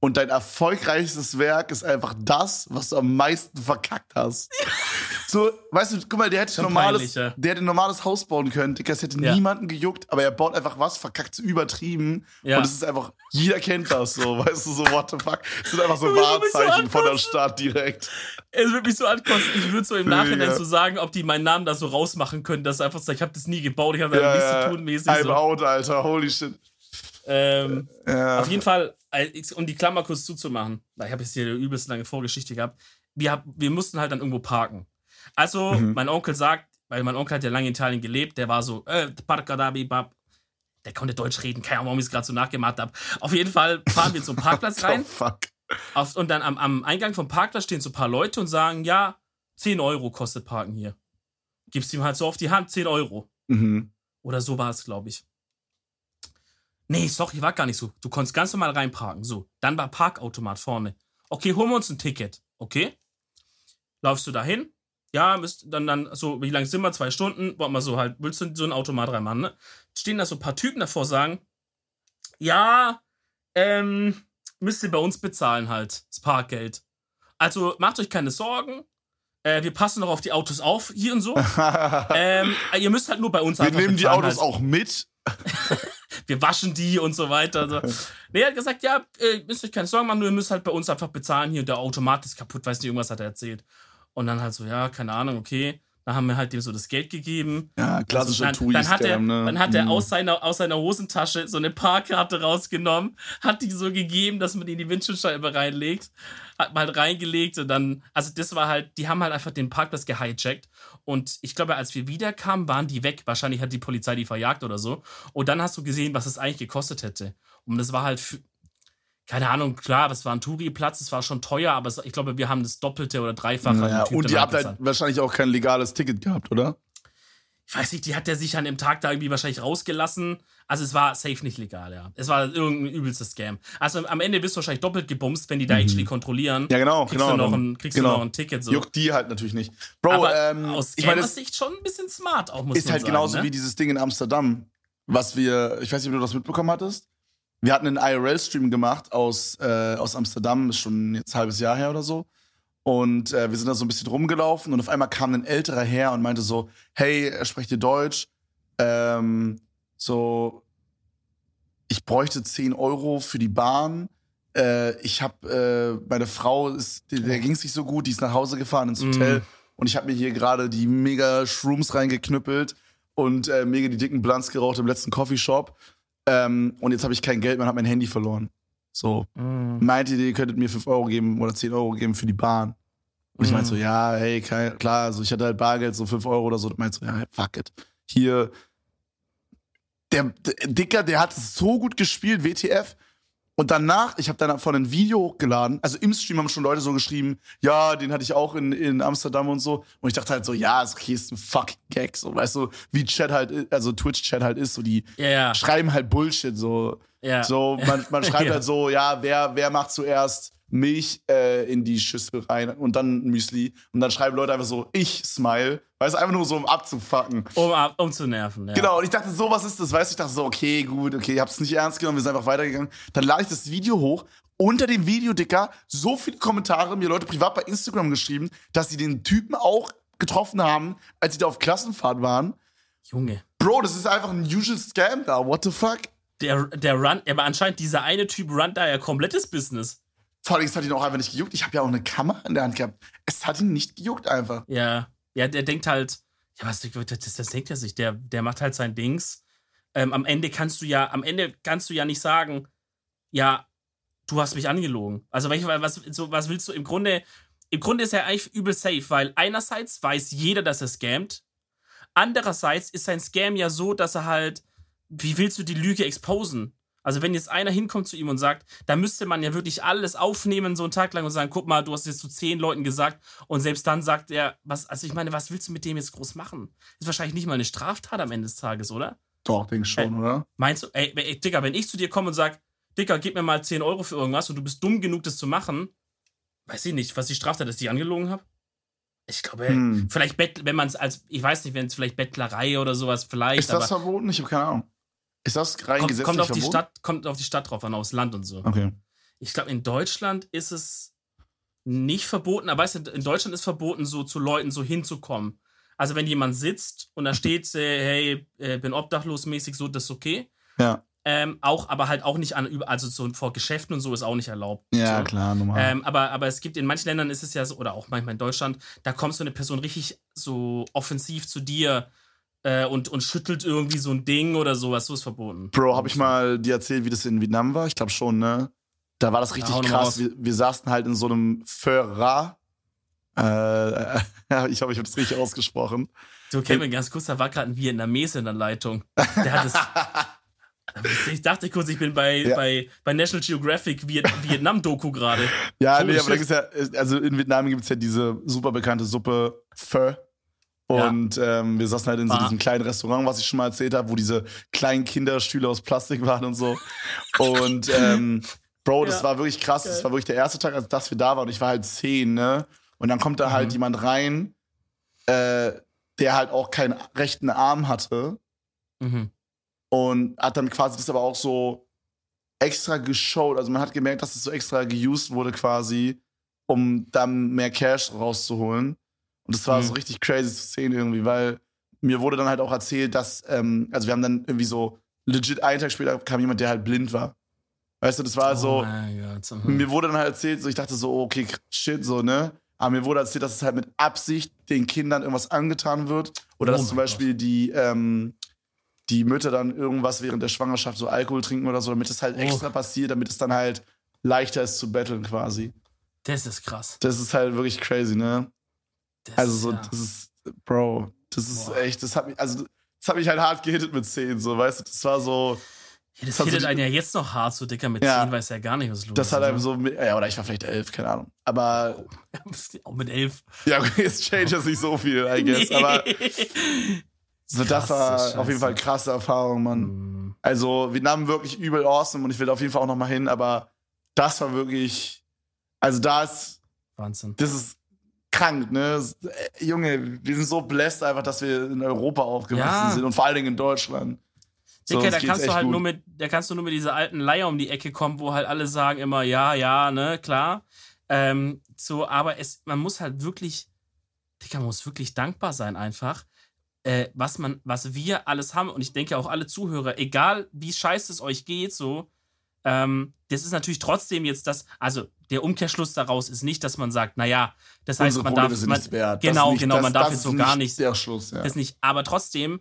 und dein erfolgreichstes Werk ist einfach das, was du am meisten verkackt hast. so, weißt du, guck mal, der hätte, normales, der hätte ein normales Haus bauen können, Digga, es hätte ja. niemanden gejuckt, aber er baut einfach was, verkackt übertrieben. Ja. Und es ist einfach, jeder kennt das so, weißt du, so, what the fuck. Es sind einfach so Wahrzeichen so von der Stadt direkt. Es würde mich so ankosten, ich würde so im Nachhinein ja. so sagen, ob die meinen Namen da so rausmachen können, dass einfach so, ich habe das nie gebaut, ich habe da ja, nichts zu tun mäßig. I'm so. out, Alter, holy shit. Ähm, ja. Auf jeden Fall, um die Klammer kurz zuzumachen, weil ich habe jetzt hier eine übelst lange Vorgeschichte gehabt, wir, wir mussten halt dann irgendwo parken. Also, mhm. mein Onkel sagt, weil mein Onkel hat ja lange in Italien gelebt, der war so, äh, Parkadabi, Bab. Der konnte Deutsch reden, keine Ahnung, warum ich es gerade so nachgemacht habe. Auf jeden Fall fahren wir zum Parkplatz rein. oh, fuck. Auf, und dann am, am Eingang vom Parkplatz stehen so ein paar Leute und sagen, ja, 10 Euro kostet Parken hier. Gibst ihm halt so auf die Hand, 10 Euro. Mhm. Oder so war es, glaube ich. Nee, sorry, war gar nicht so. Du konntest ganz normal reinparken. So, dann war Parkautomat vorne. Okay, holen wir uns ein Ticket. Okay. Laufst du dahin? Ja, müsst dann, dann, so, wie lange sind wir? Zwei Stunden? Wollen wir so halt, willst du so ein Automat reinmachen, ne? Stehen da so ein paar Typen davor, sagen, ja, ähm, müsst ihr bei uns bezahlen halt, das Parkgeld. Also macht euch keine Sorgen. Äh, wir passen noch auf die Autos auf, hier und so. ähm, ihr müsst halt nur bei uns Wir nehmen die Autos halt. auch mit. wir waschen die und so weiter. So. Nee, er hat gesagt, ja, äh, müsst euch keine Sorgen machen, nur ihr müsst halt bei uns einfach bezahlen. Hier, der Automat ist kaputt, weiß nicht, irgendwas hat er erzählt. Und dann halt so, ja, keine Ahnung, okay. Dann haben wir halt dem so das Geld gegeben. Ja, klassischer also dann, dann hat er, ne? Dann hat er mhm. aus, seiner, aus seiner Hosentasche so eine Parkkarte rausgenommen, hat die so gegeben, dass man die in die Windschutzscheibe reinlegt, hat mal halt reingelegt und dann, also das war halt, die haben halt einfach den Parkplatz gehijackt und ich glaube, als wir wiederkamen, waren die weg. Wahrscheinlich hat die Polizei die verjagt oder so. Und dann hast du gesehen, was es eigentlich gekostet hätte. Und das war halt keine Ahnung, klar, das war ein Touri-Platz, das war schon teuer, aber ich glaube, wir haben das Doppelte oder Dreifache. Naja, und ihr habt halt wahrscheinlich auch kein legales Ticket gehabt, oder? Ich weiß nicht, die hat der sich an dem Tag da irgendwie wahrscheinlich rausgelassen. Also es war safe nicht legal, ja. Es war irgendein übelstes Scam. Also am Ende bist du wahrscheinlich doppelt gebumst, wenn die da mhm. actually kontrollieren. Ja, genau, kriegst genau. Du noch ein, kriegst genau. du noch ein Ticket so. Juckt die halt natürlich nicht. Bro, Aber ähm, aus ich meine, Sicht schon ein bisschen smart auch, muss Ist halt sagen, genauso ne? wie dieses Ding in Amsterdam, was wir, ich weiß nicht, ob du das mitbekommen hattest. Wir hatten einen IRL-Stream gemacht aus, äh, aus Amsterdam, ist schon jetzt ein halbes Jahr her oder so. Und äh, wir sind da so ein bisschen rumgelaufen und auf einmal kam ein älterer her und meinte so, hey, sprecht ihr Deutsch? Ähm, so, ich bräuchte 10 Euro für die Bahn. Äh, ich habe, äh, meine Frau, ist, der, der ging es nicht so gut, die ist nach Hause gefahren ins Hotel mm. und ich habe mir hier gerade die mega Shrooms reingeknüppelt und äh, mega die dicken Blunts geraucht im letzten Coffeeshop. Ähm, und jetzt habe ich kein Geld mehr und habe mein Handy verloren. So. Mm. Meinte ihr, ihr könntet mir 5 Euro geben oder 10 Euro geben für die Bahn. Und ich meinte so, mm. ja, hey, klar, also ich hatte halt Bargeld, so 5 Euro oder so. Und meinte so, ja, fuck it. Hier, der, der Dicker, der hat so gut gespielt, WTF. Und danach, ich habe dann von ein Video hochgeladen, also im Stream haben schon Leute so geschrieben, ja, den hatte ich auch in, in Amsterdam und so. Und ich dachte halt so, ja, ist okay, ist ein fucking Gag, so, weißt du, wie Chat halt, also Twitch-Chat halt ist, so, die ja, schreiben halt Bullshit, so. Ja. So, man, man schreibt halt so, ja, wer, wer macht zuerst Milch äh, in die Schüssel rein und dann Müsli. Und dann schreiben Leute einfach so, ich smile. Weißt du, einfach nur so, um abzufacken. Um, um zu nerven, ja. Genau, und ich dachte, so was ist das, weißt du? Ich dachte so, okay, gut, okay, ich hab's nicht ernst genommen, wir sind einfach weitergegangen. Dann lade ich das Video hoch. Unter dem Video, Dicker, so viele Kommentare, mir Leute privat bei Instagram geschrieben, dass sie den Typen auch getroffen haben, als sie da auf Klassenfahrt waren. Junge. Bro, das ist einfach ein usual Scam da. What the fuck? Der, der Run, aber anscheinend dieser eine Typ run da ja komplettes Business. Vor allem, es hat ihn auch einfach nicht gejuckt. Ich habe ja auch eine Kamera in der Hand gehabt. Es hat ihn nicht gejuckt einfach. Ja. Ja, der denkt halt, ja, was, das, das denkt er sich. Der, der macht halt sein Dings. Ähm, am Ende kannst du ja, am Ende kannst du ja nicht sagen, ja, du hast mich angelogen. Also, was, so, was willst du im Grunde? Im Grunde ist er eigentlich übel safe, weil einerseits weiß jeder, dass er scammt. Andererseits ist sein Scam ja so, dass er halt, wie willst du die Lüge exposen? Also wenn jetzt einer hinkommt zu ihm und sagt, da müsste man ja wirklich alles aufnehmen so einen Tag lang und sagen, guck mal, du hast jetzt zu zehn Leuten gesagt und selbst dann sagt er, was, also ich meine, was willst du mit dem jetzt groß machen? Ist wahrscheinlich nicht mal eine Straftat am Ende des Tages, oder? Doch, denke ich schon, ey, oder? Meinst du, ey, ey, Digga, wenn ich zu dir komme und sag, Digga, gib mir mal 10 Euro für irgendwas und du bist dumm genug, das zu machen, weiß ich nicht, was die Straftat ist, die ich angelogen habe? Ich glaube, hm. vielleicht, Bett, wenn man es als, ich weiß nicht, wenn es vielleicht Bettlerei oder sowas vielleicht. Ist das verboten? Ich habe keine Ahnung. Ist das rein kommt, kommt auf die? Stadt, kommt auf die Stadt drauf an, aufs Land und so. Okay. Ich glaube, in Deutschland ist es nicht verboten, aber weißt du, in Deutschland ist verboten, so zu Leuten so hinzukommen. Also wenn jemand sitzt und da steht, äh, hey, bin obdachlos mäßig, so, das ist okay. Ja. Ähm, auch, aber halt auch nicht an, also so vor Geschäften und so ist auch nicht erlaubt. Ja, so. klar, normal. Ähm, aber, aber es gibt in manchen Ländern ist es ja so, oder auch manchmal in Deutschland, da kommt so eine Person richtig so offensiv zu dir äh, und, und schüttelt irgendwie so ein Ding oder sowas. So ist verboten. Bro, hab ich mal dir erzählt, wie das in Vietnam war? Ich glaube schon, ne? Da war das richtig Ja, krass. Wir, wir saßen halt in so einem Föhrer. Äh, ich hoffe, ich habe das richtig ausgesprochen. Du, Kevin, ganz kurz, da war gerade ein Vietnamese in der Leitung. Der hat es. Ich dachte kurz, ich bin bei, Ja. bei, bei National Geographic Viet Vietnam-Doku gerade. Ja, nee, aber da gibt's ja, also in Vietnam gibt es ja diese super bekannte Suppe Pho. Und ähm, wir saßen halt in so Ah. diesem kleinen Restaurant, was ich schon mal erzählt habe, wo diese kleinen Kinderstühle aus Plastik waren und so. Und ähm, Bro, das Ja. war wirklich krass. Das Geil. war wirklich der erste Tag, als dass wir da waren. Und ich war halt zehn, ne? Und dann kommt da halt Mhm. jemand rein, äh, der halt auch keinen rechten Arm hatte. Mhm. und hat dann quasi das aber auch so extra geshowt. Also man hat gemerkt, dass es so extra geused wurde quasi, um dann mehr Cash rauszuholen. Und das war Mhm. so richtig crazy zu sehen irgendwie, weil mir wurde dann halt auch erzählt, dass, ähm, also wir haben dann irgendwie so legit einen Tag später kam jemand, der halt blind war. Weißt du, das war so, Oh Gott. Mhm. mir wurde dann halt erzählt, so ich dachte so, okay, shit, so, ne? Aber mir wurde erzählt, dass es halt mit Absicht den Kindern irgendwas angetan wird. Oder oh dass zum Beispiel die, ähm, die Mütter dann irgendwas während der Schwangerschaft so Alkohol trinken oder so, damit es halt oh. extra passiert, damit es dann halt leichter ist zu betteln quasi. Das ist krass. Das ist halt wirklich crazy, ne? Das also so, ja. das ist, Bro, das ist Boah. echt, das hat mich, also das hat mich halt hart gehittet mit 10, so, weißt du, das war so. Ja, das hittet so einen ja jetzt noch hart, so dicker mit ja, 10 weiß ja gar nicht, was los ist. Das hat einem so, ja, oder ich war vielleicht 11, keine Ahnung. Aber. Auch mit 11. Ja, okay, jetzt change das nicht so viel, I guess, nee. aber. So, das war auf jeden Fall eine krasse Erfahrung, Mann. Mhm. Also, Vietnam wirklich übel awesome und ich will auf jeden Fall auch nochmal hin, aber das war wirklich. Also, da ist. Wahnsinn. Das ist krank, ne? Äh, Junge, wir sind so blessed einfach, dass wir in Europa aufgewachsen ja. sind und vor allen Dingen in Deutschland. So, Dicke, da kannst du halt gut. nur mit, da kannst du nur mit dieser alten Leier um die Ecke kommen, wo halt alle sagen immer, ja, ja, ne, klar. Ähm, so, aber es, man muss halt wirklich, Dicker, man muss wirklich dankbar sein einfach, äh, was man, was wir alles haben. Und ich denke auch alle Zuhörer, egal wie scheiße es euch geht, so, ähm, das ist natürlich trotzdem jetzt das, also der Umkehrschluss daraus ist nicht, dass man sagt, naja, das heißt, Unsere man Probleme darf. Man, wert. Genau, nicht, genau, das, man darf jetzt so gar nicht. Der Schluss, ja. Das nicht. Aber trotzdem,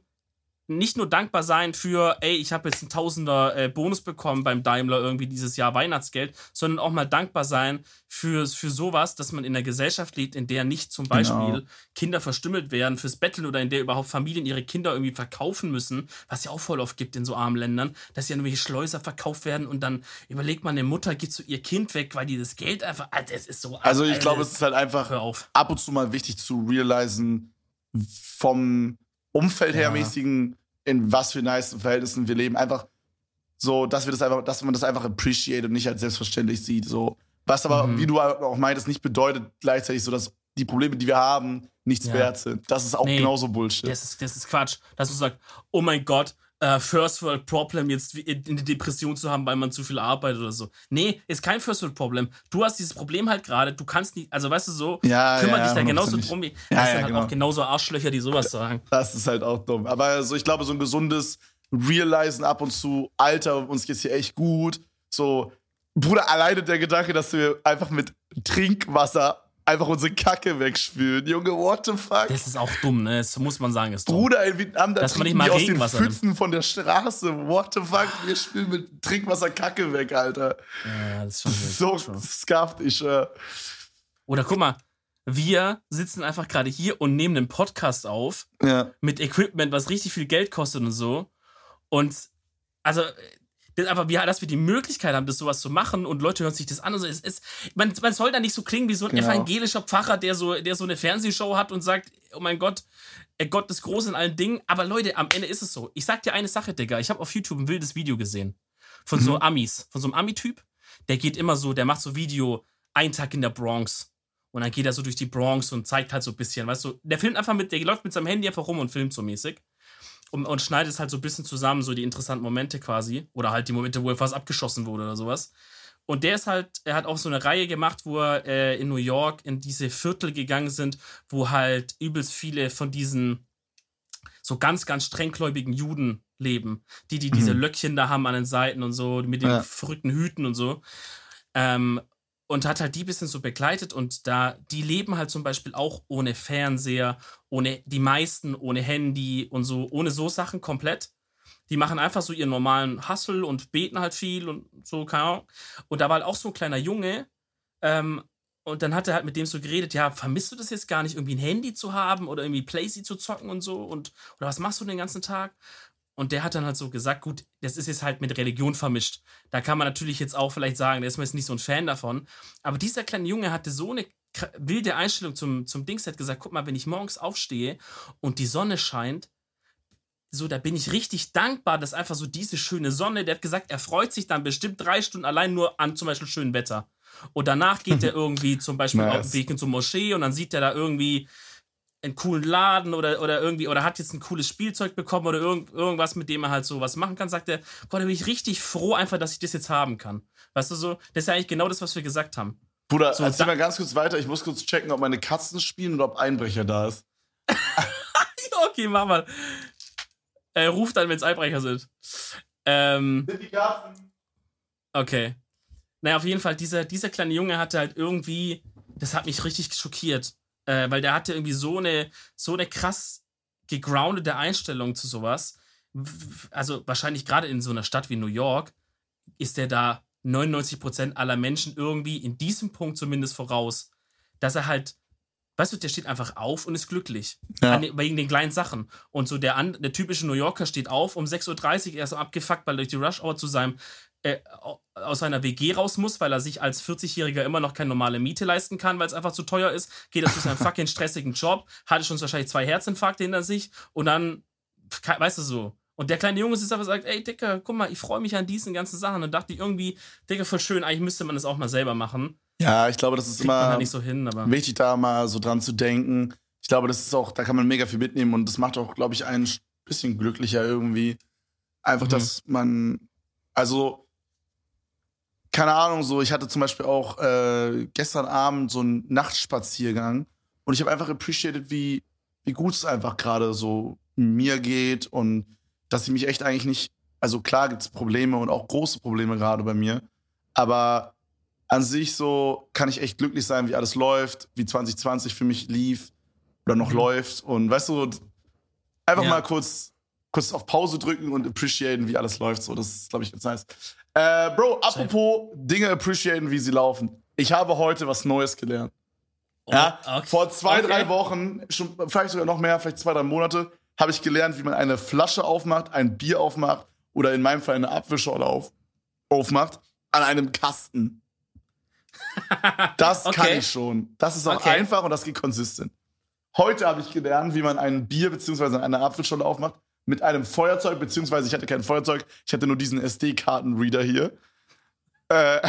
nicht nur dankbar sein für, ey, ich habe jetzt einen Tausender äh, Bonus bekommen beim Daimler irgendwie dieses Jahr Weihnachtsgeld, sondern auch mal dankbar sein für, für sowas, dass man in einer Gesellschaft lebt, in der nicht zum Beispiel genau. Kinder verstümmelt werden fürs Betteln oder in der überhaupt Familien ihre Kinder irgendwie verkaufen müssen, was ja auch voll oft gibt in so armen Ländern, dass ja irgendwelche Schleuser verkauft werden und dann überlegt man, eine Mutter gibt so ihr Kind weg, weil die das Geld einfach, Alter, es ist so. Also ich glaube, es ist halt einfach ab und zu mal wichtig zu realisen, vom Umfeld her mäßigen in was für nice Verhältnissen wir leben. Einfach so, dass wir das einfach, dass man das einfach appreciate und nicht als selbstverständlich sieht. So. Was aber, mhm. wie du auch meintest, nicht bedeutet gleichzeitig so, dass die Probleme, die wir haben, nichts ja. wert sind. Das ist auch nee, genauso Bullshit. Das ist, das ist Quatsch. Dass du sagst, oh mein Gott, uh, First World Problem jetzt in die Depression zu haben, weil man zu viel arbeitet oder so. Nee, ist kein First World Problem. Du hast dieses Problem halt gerade, du kannst nicht, also weißt du so, ja, kümmere ja, dich da genauso drum wie, ja, das sind halt genau. auch genauso Arschlöcher, die sowas sagen. Das ist halt auch dumm. Aber also ich glaube, so ein gesundes Realisen ab und zu, Alter, uns geht's hier echt gut. So, Bruder, alleine der Gedanke, dass wir einfach mit Trinkwasser einfach unsere Kacke wegspülen. Junge, what the fuck? Das ist auch dumm, ne? Das muss man sagen, ist dumm. Bruder, in Vietnam, da trinken die aus den Pfützen von der Straße. What the fuck? Wir spülen mit Trinkwasser Kacke weg, Alter. Ja, das ist schon So scuffed, ich äh. Oder guck mal, wir sitzen einfach gerade hier und nehmen einen Podcast auf. Ja. Mit Equipment, was richtig viel Geld kostet und so. Und also aber wir, dass wir die Möglichkeit haben, das sowas zu machen und Leute hören sich das an. Also es ist, man, man soll da nicht so klingen wie so ein genau. evangelischer Pfarrer, der so, der so eine Fernsehshow hat und sagt, oh mein Gott, Gott ist groß in allen Dingen. Aber Leute, am Ende ist es so. Ich sag dir eine Sache, Digga. Ich habe auf YouTube ein wildes Video gesehen. Von mhm. so Amis, von so einem Ami-Typ. Der geht immer so, der macht so Video, ein Tag in der Bronx. Und dann geht er so durch die Bronx und zeigt halt so ein bisschen, weißt du, der filmt einfach mit, der läuft mit seinem Handy einfach rum und filmt so mäßig und, und schneidet es halt so ein bisschen zusammen, so die interessanten Momente quasi. Oder halt die Momente, wo er fast abgeschossen wurde oder sowas. Und der ist halt, er hat auch so eine Reihe gemacht, wo er äh, in New York in diese Viertel gegangen sind, wo halt übelst viele von diesen so ganz, ganz strenggläubigen Juden leben. Die, die diese mhm. Löckchen da haben an den Seiten und so, mit den ja. verrückten Hüten und so. Ähm, und hat halt die bisschen so begleitet und da, die leben halt zum Beispiel auch ohne Fernseher, ohne, die meisten ohne Handy und so, ohne so Sachen komplett. Die machen einfach so ihren normalen Hustle und beten halt viel und so, keine Ahnung. Und da war halt auch so ein kleiner Junge, ähm, und dann hat er halt mit dem so geredet, ja, vermisst du das jetzt gar nicht, irgendwie ein Handy zu haben oder irgendwie Playsee zu zocken und so? Und, oder was machst du den ganzen Tag? Und der hat dann halt so gesagt, gut, das ist jetzt halt mit Religion vermischt. Da kann man natürlich jetzt auch vielleicht sagen, der ist mir jetzt nicht so ein Fan davon. Aber dieser kleine Junge hatte so eine wilde Einstellung zum, zum Dings, hat gesagt, guck mal, wenn ich morgens aufstehe und die Sonne scheint, so, da bin ich richtig dankbar, dass einfach so diese schöne Sonne, der hat gesagt, er freut sich dann bestimmt drei Stunden allein nur an zum Beispiel schönem Wetter. Und danach geht er irgendwie zum Beispiel nice. auf den Weg in zur Moschee und dann sieht er da irgendwie einen coolen Laden oder, oder irgendwie, oder hat jetzt ein cooles Spielzeug bekommen oder irgend, irgendwas, mit dem er halt so was machen kann, sagt er, boah, da bin ich richtig froh einfach, dass ich das jetzt haben kann. Weißt du so? Das ist ja eigentlich genau das, was wir gesagt haben. Bruder, so, erzähl mal ganz kurz weiter. Ich muss kurz checken, ob meine Katzen spielen oder ob Einbrecher da ist. okay, mach mal. Äh, ruf dann, wenn es Einbrecher sind. Ähm, sind die Katzen? Okay. Naja, auf jeden Fall, dieser, dieser kleine Junge hatte halt irgendwie das hat mich richtig schockiert. Äh, weil der hatte irgendwie so eine, so eine krass gegroundete Einstellung zu sowas. Also wahrscheinlich gerade in so einer Stadt wie New York ist der da 99% aller Menschen irgendwie in diesem Punkt zumindest voraus, dass er halt, weißt du, der steht einfach auf und ist glücklich. Ja. An, wegen den kleinen Sachen. Und so der, der typische New Yorker steht auf um 6.30 Uhr, er ist abgefuckt, weil er durch die Rush Hour zu seinem äh, aus seiner WG raus muss, weil er sich als 40-Jähriger immer noch keine normale Miete leisten kann, weil es einfach zu teuer ist, geht er zu seinem fucking stressigen Job, hatte schon wahrscheinlich zwei Herzinfarkte hinter sich und dann, weißt du so. Und der kleine Junge ist aber sagt, ey Dicker, guck mal, ich freue mich an diesen ganzen Sachen und dachte irgendwie, Dicker, voll schön, eigentlich müsste man das auch mal selber machen. Ja, ich glaube, das ist Kriegt immer nicht so hin, wichtig, da mal so dran zu denken. Ich glaube, das ist auch, da kann man mega viel mitnehmen und das macht auch, glaube ich, einen bisschen glücklicher irgendwie. Einfach, mhm. dass man, also keine Ahnung, so, ich hatte zum Beispiel auch äh, gestern Abend so einen Nachtspaziergang und ich habe einfach appreciated, wie, wie gut es einfach gerade so mir geht und dass ich mich echt eigentlich nicht, also klar gibt es Probleme und auch große Probleme gerade bei mir, aber an sich so kann ich echt glücklich sein, wie alles läuft, wie 2020 für mich lief oder noch mhm. läuft und weißt du, einfach ja. mal kurz, kurz auf Pause drücken und appreciaten, wie alles läuft, so, das ist, glaube ich, ganz nice. Äh, Bro, apropos Dinge appreciaten, wie sie laufen. Ich habe heute was Neues gelernt. Oh, ja, okay. vor zwei, okay. drei Wochen, schon, vielleicht sogar noch mehr, vielleicht zwei, drei Monate, habe ich gelernt, wie man eine Flasche aufmacht, ein Bier aufmacht oder in meinem Fall eine Apfelschorle auf, aufmacht an einem Kasten. Das okay. kann ich schon. Das ist auch einfach und das geht konsistent. Heute habe ich gelernt, wie man ein Bier bzw. eine Apfelschorle aufmacht mit einem Feuerzeug, beziehungsweise ich hatte kein Feuerzeug, ich hatte nur diesen SD-Karten-Reader hier. Äh,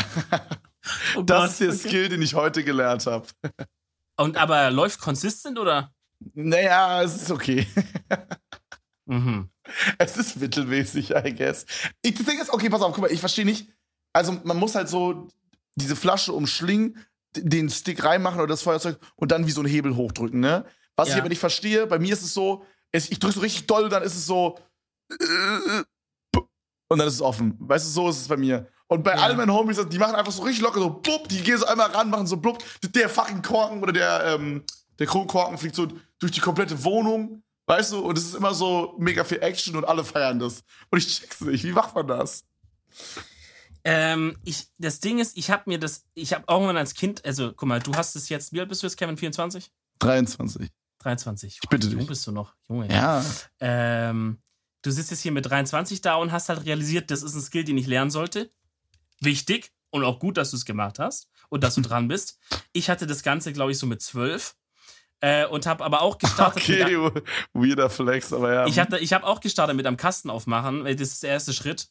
oh das ist der okay. Skill, den ich heute gelernt habe. Und aber läuft consistent oder? Naja, es ist okay. mhm. Es ist mittelmäßig, I guess. Ich denke jetzt, okay, pass auf, guck mal, ich verstehe nicht. Also, man muss halt so diese Flasche umschlingen, den Stick reinmachen oder das Feuerzeug und dann wie so einen Hebel hochdrücken, ne? Was ja. ich aber nicht verstehe, bei mir ist es so, ich drücke so richtig doll, dann ist es so. Und dann ist es offen. Weißt du, so ist es bei mir. Und bei ja. all meinen Homies, die machen einfach so richtig locker, so blub, die gehen so einmal ran, machen so blub. Der fucking Korken oder der, ähm, der Kronkorken fliegt so durch die komplette Wohnung. Weißt du? Und es ist immer so mega viel Action und alle feiern das. Und ich check's nicht. Wie macht man das? Ähm, ich, das Ding ist, ich habe mir das, ich habe irgendwann als Kind, also guck mal, du hast es jetzt, wie alt bist du jetzt, Kevin? 24? 23. 23. Ich bitte dich. Jung bist du noch. Junge. Ja. Ähm, du sitzt jetzt hier mit 23 da und hast halt realisiert, das ist ein Skill, den ich lernen sollte. Wichtig und auch gut, dass du es gemacht hast und dass du dran bist. Ich hatte das Ganze, glaube ich, so mit 12. Äh, und habe aber auch gestartet. Okay, mit, weirder Flex, aber ja. Ich, ich habe auch gestartet mit am Kasten aufmachen, weil das ist der erste Schritt.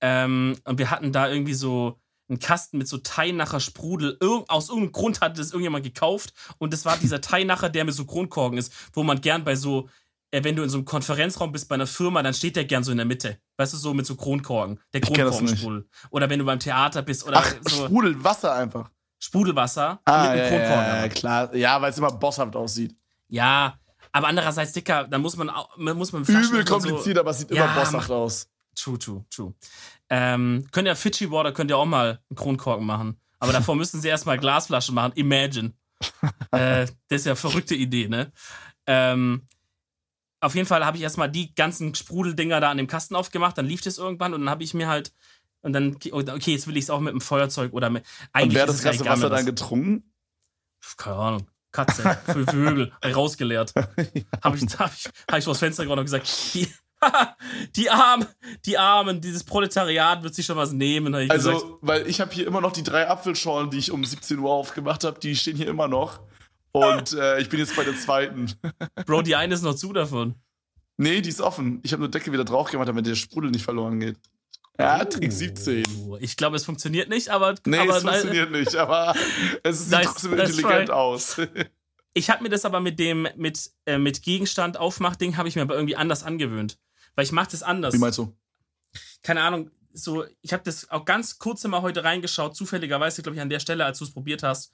Ähm, und wir hatten da irgendwie so einen Kasten mit so Teinacher Sprudel. Irg aus irgendeinem Grund hatte das irgendjemand gekauft und das war dieser Teinacher, der mit so Kronkorken ist, wo man gern bei so, äh, wenn du in so einem Konferenzraum bist bei einer Firma, dann steht der gern so in der Mitte. Weißt du, so mit so Kronkorken. Der Kronkorkensprudel. Oder wenn du beim Theater bist oder Ach, so. Sprudelwasser einfach. Sprudelwasser ah, mit ja, Kronkorken. Ja, ja, klar. Ja, weil es immer bosshaft aussieht. Ja, aber andererseits, Dicker, da muss man, muss man Übel kompliziert, so, aber es sieht immer bosshaft aus. True, true, true. Ähm, könnt ihr Fidschi Water, könnt ihr auch mal einen Kronkorken machen. Aber davor müssen sie erstmal Glasflaschen machen. Imagine. äh, das ist ja eine verrückte Idee, ne? Ähm, auf jeden Fall habe ich erstmal die ganzen Sprudeldinger da an dem Kasten aufgemacht, dann lief das irgendwann und dann habe ich mir halt und dann okay, jetzt will ich es auch mit dem Feuerzeug oder mit eigentlich und wer das ganze Wasser dann getrunken? Keine Ahnung. Katze, Vögel, rausgeleert. ja. Habe ich, hab ich, hab ich vor das Fenster gerade noch gesagt, die, die Armen, die Armen, dieses Proletariat wird sich schon was nehmen. also, gesagt. weil ich habe hier immer noch die drei Apfelschorlen, die ich um 17 Uhr aufgemacht habe, die stehen hier immer noch. Und äh, ich bin jetzt bei der zweiten. Bro, die eine ist noch zu davon. Nee, die ist offen. Ich habe eine Decke wieder drauf gemacht, damit der Sprudel nicht verloren geht. Ja, oh, Trick 17. Ich glaube, es funktioniert nicht, aber. Nee, aber, es funktioniert nicht, aber es sieht nice, trotzdem intelligent right. aus. Ich habe mir das aber mit dem mit, äh, mit Gegenstand Aufmachding habe ich mir aber irgendwie anders angewöhnt. Weil ich mache das anders. Wie meinst du? Keine Ahnung, so, ich habe das auch ganz kurz immer heute reingeschaut, zufälligerweise, glaube ich, an der Stelle, als du es probiert hast.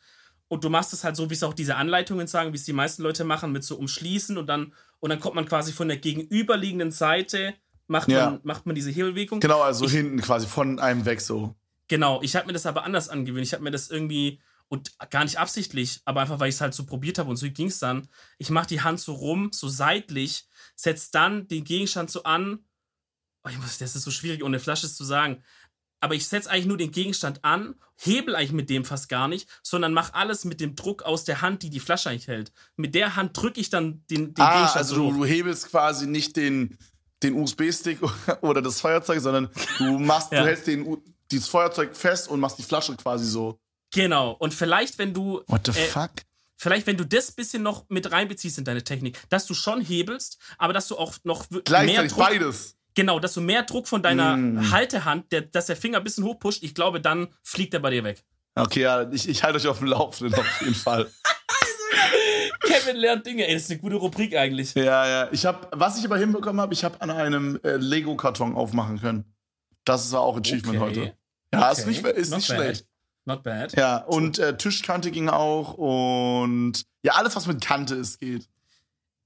Und du machst es halt so, wie es auch diese Anleitungen sagen, wie es die meisten Leute machen, mit so umschließen und dann, und dann kommt man quasi von der gegenüberliegenden Seite, macht, ja. man, macht man diese Hebelbewegung. Genau, also ich, hinten quasi von einem weg so. Genau, ich habe mir das aber anders angewöhnt. Ich habe mir das irgendwie und gar nicht absichtlich, aber einfach, weil ich es halt so probiert habe und so ging es dann. Ich mache die Hand so rum, so seitlich, setze dann den Gegenstand so an. Oh, ich muss, das ist so schwierig, ohne Flasche zu sagen. Aber ich setze eigentlich nur den Gegenstand an, hebel eigentlich mit dem fast gar nicht, sondern mache alles mit dem Druck aus der Hand, die die Flasche eigentlich hält. Mit der Hand drücke ich dann den, den ah, Gegenstand. Also so du, hebelst quasi nicht den, den USB-Stick oder das Feuerzeug, sondern du machst, ja. du hältst den, dieses Feuerzeug fest und machst die Flasche quasi so. Genau. Und vielleicht, wenn du. What the äh, fuck? Vielleicht, wenn du das bisschen noch mit reinbeziehst in deine Technik, dass du schon hebelst, aber dass du auch noch Gleichzeitig mehr Druck, beides. Genau, dass du mehr Druck von deiner mm. Haltehand, der, dass der Finger ein bisschen hochpusht, ich glaube, dann fliegt er bei dir weg. Okay, ja, ich, ich halte euch auf dem Laufenden auf jeden Fall. Kevin lernt Dinge. Ey, das ist eine gute Rubrik eigentlich. Ja, ja. Ich hab, was ich aber hinbekommen habe, ich habe an einem äh, Lego-Karton aufmachen können. Das war auch Achievement okay. heute. Ja, okay. ist nicht, ist nicht schlecht. Not bad. Ja, und äh, Tischkante ging auch und ja, alles, was mit Kante ist, geht.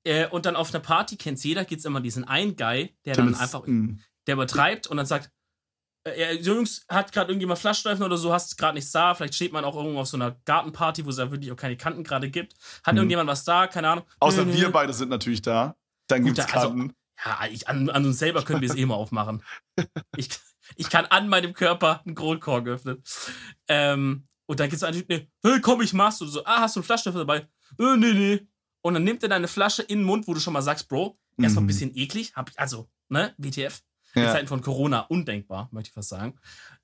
Äh, und dann auf einer Party, kennt's jeder, gibt's immer diesen einen Guy, der dann einfach, mh. Hm. der übertreibt und dann sagt, äh, Jungs, hat gerade irgendjemand Flaschstreifen oder so, hast gerade nichts da, vielleicht steht man auch irgendwo auf so einer Gartenparty, wo es ja wirklich auch keine Kanten gerade gibt. Hat mhm. irgendjemand was da? Keine Ahnung. Außer wir beide sind natürlich da. Dann gibt's Gut, also, Kanten. Also, ja, ich, an, an, uns selber können wir es eh mal aufmachen. Ich, ich kann an meinem Körper einen Kronkorken öffnen. Ähm, und dann gibt es einen Typ, nee, hey, komm, ich mach's. Und so, ah, hast du einen Flaschenöffner dabei? Äh, nee, nee. Und dann nimmt er deine Flasche in den Mund, wo du schon mal sagst, Bro, erstmal mhm. ein bisschen eklig. Hab ich, also, ne, WTF. Ja. In Zeiten von Corona undenkbar, möchte ich fast sagen.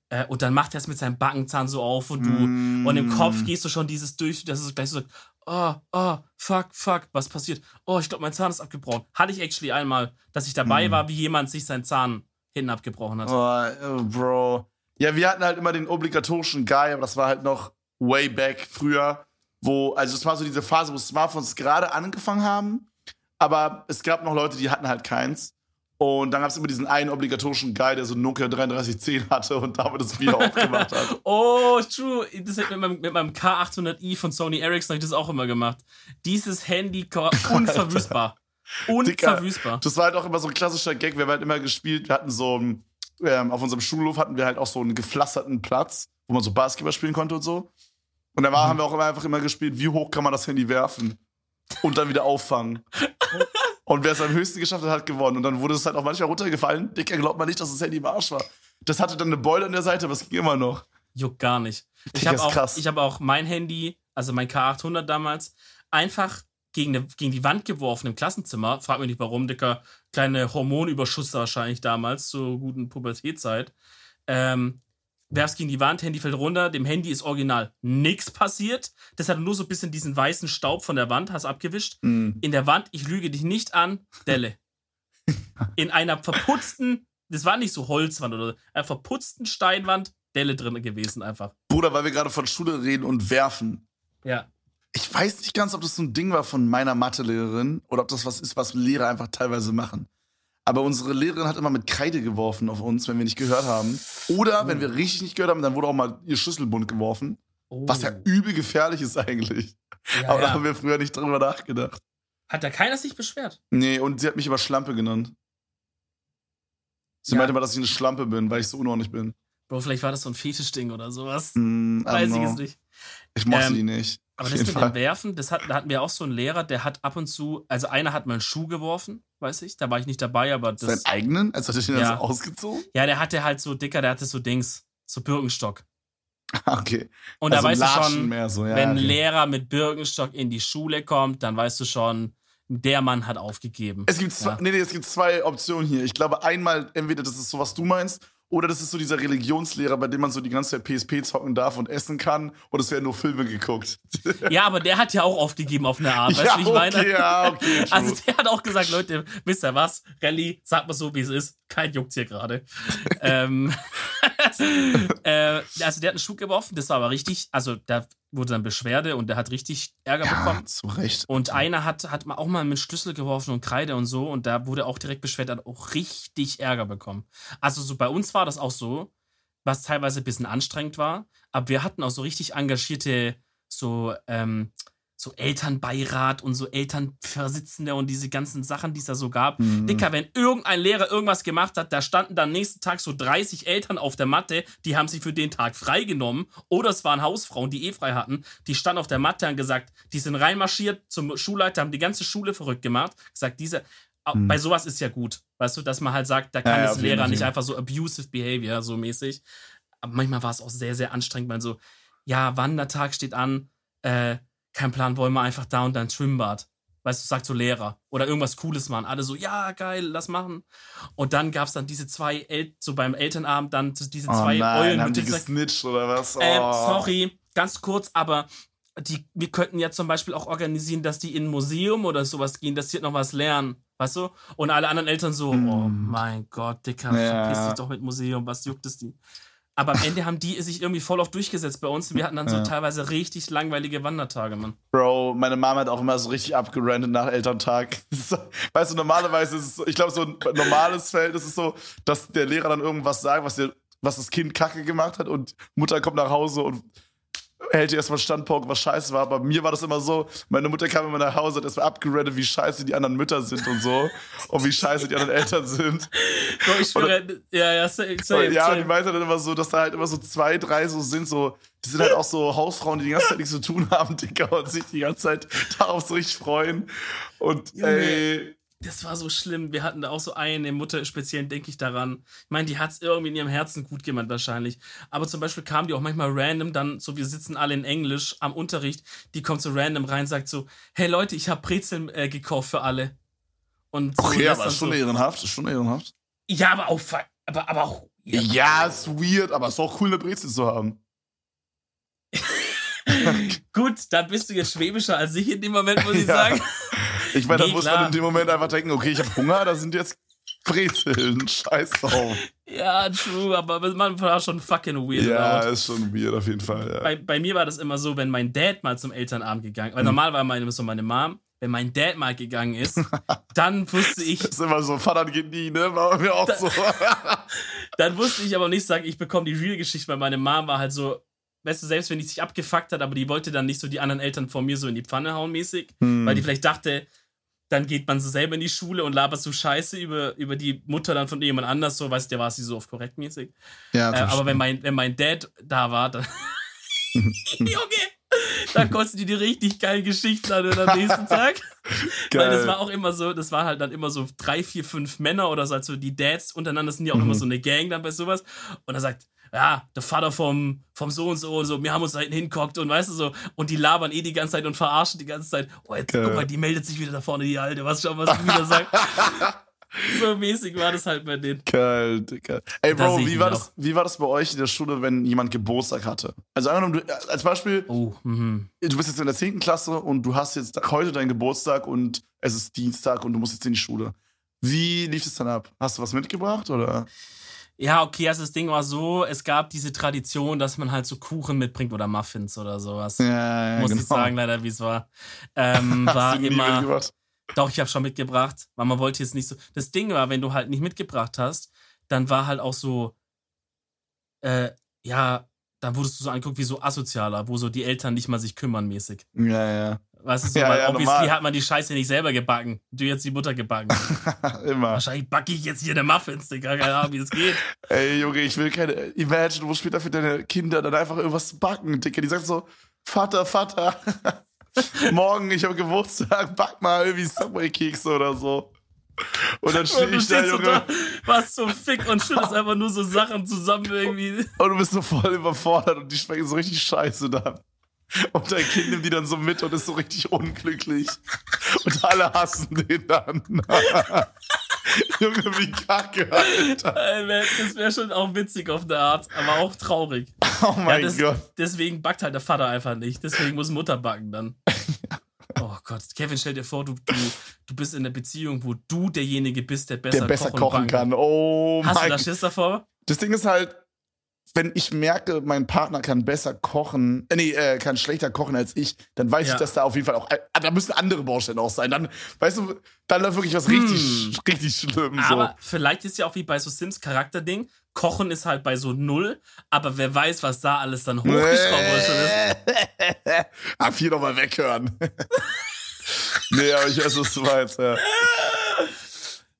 Äh, und dann macht er es mit seinem Backenzahn so auf und du, mm. und im Kopf gehst du schon dieses durch, dass es gleich so sagt, oh, oh, fuck, fuck, was passiert? Oh, ich glaube, mein Zahn ist abgebrochen. Hatte ich actually einmal, dass ich dabei mm. war, wie jemand sich seinen Zahn hinten abgebrochen hat. Oh, oh, Bro. Ja, wir hatten halt immer den obligatorischen Guy, aber das war halt noch way back früher, wo, also es war so diese Phase, wo Smartphones gerade angefangen haben, aber es gab noch Leute, die hatten halt keins. Und dann gab es immer diesen einen obligatorischen Guy, der so Nokia 3310 hatte und damit das Bier aufgemacht hat. Oh, true. Das mit meinem, mit meinem K800i von Sony Ericsson habe ich das auch immer gemacht. Dieses Handy unverwüstbar. Unverwüstbar. das war halt auch immer so ein klassischer Gag. Wir haben halt immer gespielt, wir hatten so ähm, auf unserem Schulhof hatten wir halt auch so einen gepflasterten Platz, wo man so Basketball spielen konnte und so. Und da mhm. haben wir auch immer einfach immer gespielt, wie hoch kann man das Handy werfen und dann wieder auffangen. und wer es am höchsten geschafft hat, hat gewonnen. Und dann wurde es halt auch manchmal runtergefallen. Dicker, glaubt man nicht, dass das Handy im Arsch war. Das hatte dann eine Beule an der Seite, aber es ging immer noch. Juckt gar nicht. Ich habe auch, hab auch mein Handy, also mein K800 damals, einfach gegen, eine, gegen die Wand geworfen im Klassenzimmer. Frag mich nicht warum, Dicker. Kleine Hormonüberschuss wahrscheinlich damals, zur guten Pubertätzeit. Ähm, werfst gegen die Wand, Handy fällt runter, dem Handy ist original nichts passiert. Das hat nur so ein bisschen diesen weißen Staub von der Wand, hast abgewischt. Mm. In der Wand, ich lüge dich nicht an, Delle. In einer verputzten, das war nicht so Holzwand oder einer verputzten Steinwand, Delle drin gewesen einfach. Bruder, weil wir gerade von Schule reden und werfen. Ja ich weiß nicht ganz, ob das so ein Ding war von meiner Mathelehrerin oder ob das was ist, was Lehrer einfach teilweise machen. Aber unsere Lehrerin hat immer mit Kreide geworfen auf uns, wenn wir nicht gehört haben. Oder oh. wenn wir richtig nicht gehört haben, dann wurde auch mal ihr Schlüsselbund geworfen. Oh. Was ja übel gefährlich ist eigentlich. Ja, Aber ja. da haben wir früher nicht drüber nachgedacht. Hat da keiner sich beschwert? Nee, und sie hat mich immer Schlampe genannt. Sie ja. meinte mal, dass ich eine Schlampe bin, weil ich so unordentlich bin. Bro, vielleicht war das so ein Fetischding oder sowas. Mm, Weiß ich es nicht. Ich mochte ähm, die nicht. Aber das mit dem Werfen, das hat, da hatten wir auch so einen Lehrer, der hat ab und zu, also einer hat mal einen Schuh geworfen, weiß ich, da war ich nicht dabei, aber das. Seinen eigenen? Also hat er den ja. so ausgezogen? Ja, der hatte halt so dicker, der hatte so Dings, so Birkenstock. Okay. Und also da weißt Latschen du schon, so. ja, wenn ein Lehrer mit Birkenstock in die Schule kommt, dann weißt du schon, der Mann hat aufgegeben. Es gibt, zwei, nee, nee, es gibt zwei Optionen hier. Ich glaube, einmal, entweder das ist so, was du meinst, oder das ist so dieser Religionslehrer, bei dem man so die ganze Zeit PSP zocken darf und essen kann und es werden nur Filme geguckt. Ja, aber der hat ja auch aufgegeben auf eine Art. Weißt ja, du, wie ich meine? Okay, ja, okay, also der hat auch gesagt, Leute, wisst ihr was? Rallye, sag mal so, wie es ist. Kein juckt hier gerade. ähm, äh, also der hat einen Schuh geworfen, das war aber richtig, also da wurde dann Beschwerde und der hat richtig Ärger ja, bekommen. Zu Recht. Und einer hat, hat auch mal mit Schlüssel geworfen und Kreide und so und da wurde auch direkt beschwert, hat auch richtig Ärger bekommen. Also so bei uns war das auch so, was teilweise ein bisschen anstrengend war, aber wir hatten auch so richtig engagierte, so, ähm, so Elternbeirat und so Elternvorsitzende und diese ganzen Sachen, die es da so gab. Mhm. Dicker, wenn irgendein Lehrer irgendwas gemacht hat, da standen dann nächsten Tag so 30 Eltern auf der Matte, die haben sich für den Tag freigenommen. Oder es waren Hausfrauen, die eh frei hatten, die standen auf der Matte und gesagt, die sind reinmarschiert zum Schulleiter, haben die ganze Schule verrückt gemacht. Gesagt, diese, mhm. bei sowas ist ja gut. Weißt du, dass man halt sagt, da kann ja, das ja, Lehrer nicht einfach so abusive behavior, so mäßig. Aber manchmal war es auch sehr, sehr anstrengend, weil so, ja, Wandertag steht an, äh, kein Plan, wollen wir einfach da und dann Schwimmbad. Weißt du, sagt so Lehrer. Oder irgendwas Cooles machen. Alle so, ja, geil, lass machen. Und dann gab es dann diese zwei, El so beim Elternabend, dann diese oh zwei nein, Eulen. Haben die gesnitcht oder was? Ähm, oh. Äh, sorry, ganz kurz, aber die, wir könnten ja zum Beispiel auch organisieren, dass die in ein Museum oder sowas gehen, dass die noch was lernen. Weißt du? Und alle anderen Eltern so, mm. oh mein Gott, Dicker, ja. verpiss dich doch mit Museum, was juckt es die? Aber am Ende haben die sich irgendwie voll oft durchgesetzt bei uns. Wir hatten dann so ja. teilweise richtig langweilige Wandertage, Mann. Bro, meine Mama hat auch immer so richtig abgerantet nach Elterntag. weißt du, normalerweise ist es so, ich glaube, so ein normales Feld ist es so, dass der Lehrer dann irgendwas sagt, was, der, was das Kind kacke gemacht hat und Mutter kommt nach Hause und hält erstmal Standpunkt, was scheiße war. Aber mir war das immer so, meine Mutter kam immer nach Hause, hat erstmal abgeredet, wie scheiße die anderen Mütter sind und so. und wie scheiße die anderen Eltern sind. Bro, ich schwöre, ja, ja, safe, safe, Ja, safe. und die meinte dann immer so, dass da halt immer so zwei, drei so sind, so, die sind halt auch so Hausfrauen, die die ganze Zeit nichts zu tun haben, Dicker, und sich die ganze Zeit darauf so richtig freuen. Und, ey, das war so schlimm. Wir hatten da auch so eine Mutter, speziell denke ich daran. Ich meine, die hat es irgendwie in ihrem Herzen gut gemeint wahrscheinlich. Aber zum Beispiel kam die auch manchmal random dann, so wir sitzen alle in Englisch am Unterricht, die kommt so random rein, sagt so, hey Leute, ich habe Brezeln äh, gekauft für alle. Und so okay, aber ist schon so, ehrenhaft, ist schon ehrenhaft. Ja, aber auch, aber, aber auch. Ja, ja ist weird, aber es ist auch cool, eine Brezel zu haben. Gut, da bist du jetzt schwäbischer als ich in dem Moment, muss ich ja. sagen. Ich meine, nee, da muss man in dem Moment einfach denken, okay, ich habe Hunger, da sind jetzt Brezeln, scheiß drauf. Ja, true, aber man war schon fucking weird. Ja, ist schon weird auf jeden Fall. Ja. Bei, bei, mir war das immer so, wenn mein Dad mal zum Elternabend gegangen weil hm. normal war meine, so meine Mom, wenn mein Dad mal gegangen ist, dann wusste ich. Das ist immer so, Vater geht nie, ne? War mir auch da, so. dann wusste ich aber nicht sagen, ich bekomme die Real-Geschichte, weil meine Mom war halt so, weißt du, selbst wenn die sich abgefuckt hat, aber die wollte dann nicht so die anderen Eltern vor mir so in die Pfanne hauen mäßig, hm. weil die vielleicht dachte, dann geht man so selber in die Schule und labert so Scheiße über, über die Mutter dann von jemand anders, so, weißt du, der war sie so oft korrektmäßig. Ja, äh, aber wenn mein, wenn mein Dad da war, dann. Junge! Da kostet die die richtig geilen Geschichten an am nächsten Tag. Geil. Weil das war auch immer so, das war halt dann immer so drei, vier, fünf Männer oder so, also die Dads untereinander sind ja auch mhm. immer so eine Gang dann bei sowas. Und er sagt, ja, der Vater vom, vom so und so und so, wir haben uns da hinten hinguckt und weißt du so, und die labern eh die ganze Zeit und verarschen die ganze Zeit. Oh, jetzt Geil. guck mal, die meldet sich wieder da vorne, die Alte, was schon, was die wieder sagt. so mäßig war das halt bei denen. Geil, Digga. Ey, Bro, wie war, das, wie war das bei euch in der Schule, wenn jemand Geburtstag hatte? Also, als Beispiel, oh, mhm. du bist jetzt in der 10. Klasse und du hast jetzt heute deinen Geburtstag und es ist Dienstag und du musst jetzt in die Schule. Wie lief es dann ab? Hast du was mitgebracht oder? Ja, okay, also das Ding war so, es gab diese Tradition, dass man halt so Kuchen mitbringt oder Muffins oder sowas. Ja, ja Muss genau. ich sagen, leider, wie es war. Ähm, war immer. Doch, ich habe schon mitgebracht, weil man wollte jetzt nicht so. Das Ding war, wenn du halt nicht mitgebracht hast, dann war halt auch so, äh, ja, dann wurdest du so angeguckt wie so asozialer, wo so die Eltern nicht mal sich kümmern mäßig. Ja, ja. Weißt du, so, ja, weil ja, obviously normal. hat man die Scheiße nicht selber gebacken. Du jetzt die Mutter gebacken. Immer. Wahrscheinlich backe ich jetzt hier eine Muffins, Digga. Keine Ahnung, wie das geht. Ey, Junge, ich will keine. Imagine, wo später für deine Kinder dann einfach irgendwas backen, Digga. Die sagen so: Vater, Vater, morgen, ich habe Geburtstag, back mal irgendwie Subway-Kekse oder so. Und dann stehe ich da, Junge. Da, was zum Fick und schüttest einfach nur so Sachen zusammen irgendwie. Und du bist so voll überfordert und die schmecken so richtig scheiße dann. Und dein Kind nimmt die dann so mit und ist so richtig unglücklich. Und alle hassen den dann. Junge, wie kacke, Alter. Das wäre schon auch witzig auf der Art, aber auch traurig. Oh mein ja, das, Gott. Deswegen backt halt der Vater einfach nicht. Deswegen muss Mutter backen dann. Oh Gott, Kevin, stell dir vor, du, du, du bist in einer Beziehung, wo du derjenige bist, der besser, der besser kochen, kochen kann. Oh Hast mein du da Schiss davor? Das Ding ist halt, wenn ich merke, mein Partner kann besser kochen, äh, nee, äh, kann schlechter kochen als ich, dann weiß ja. ich, dass da auf jeden Fall auch, äh, da müssen andere Baustellen auch sein. Dann, weißt du, dann läuft wirklich was richtig, hm. richtig schlimm. Aber vielleicht ist ja auch wie bei so Sims Charakterding, Kochen ist halt bei so null, aber wer weiß, was da alles dann hochgeschraubt ist. Ab hier nochmal weghören. nee, aber ich weiß, was du meinst, ja.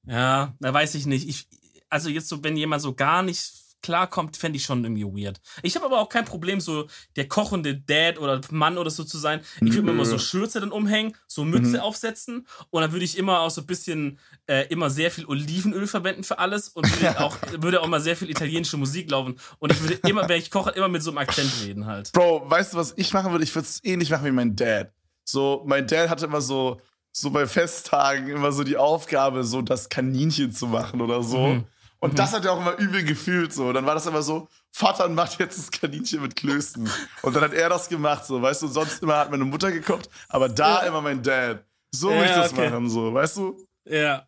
Ja, da weiß ich nicht. Ich, also jetzt so, wenn jemand so gar nicht klarkommt, fände ich schon irgendwie weird. Ich habe aber auch kein Problem, so der kochende Dad oder Mann oder so zu sein. Ich würde mir immer so Schürze dann umhängen, so Mütze mhm. aufsetzen und dann würde ich immer auch so ein bisschen, äh, immer sehr viel Olivenöl verwenden für alles und würde auch, würde auch mal sehr viel italienische Musik laufen und ich würde immer, wenn ich koche, immer mit so einem Akzent reden halt. Bro, weißt du, was ich machen würde? Ich würde es ähnlich machen wie mein Dad. So, mein Dad hatte immer so, so bei Festtagen immer so die Aufgabe, so das Kaninchen zu machen oder so. Mhm. Und mhm. das hat er auch immer übel gefühlt so. Dann war das immer so, Vater macht jetzt das Kaninchen mit Klößen. Und dann hat er das gemacht so, weißt du, sonst immer hat meine Mutter gekocht, aber da ja. immer mein Dad. So ja, will ich das okay. machen so, weißt du? Ja.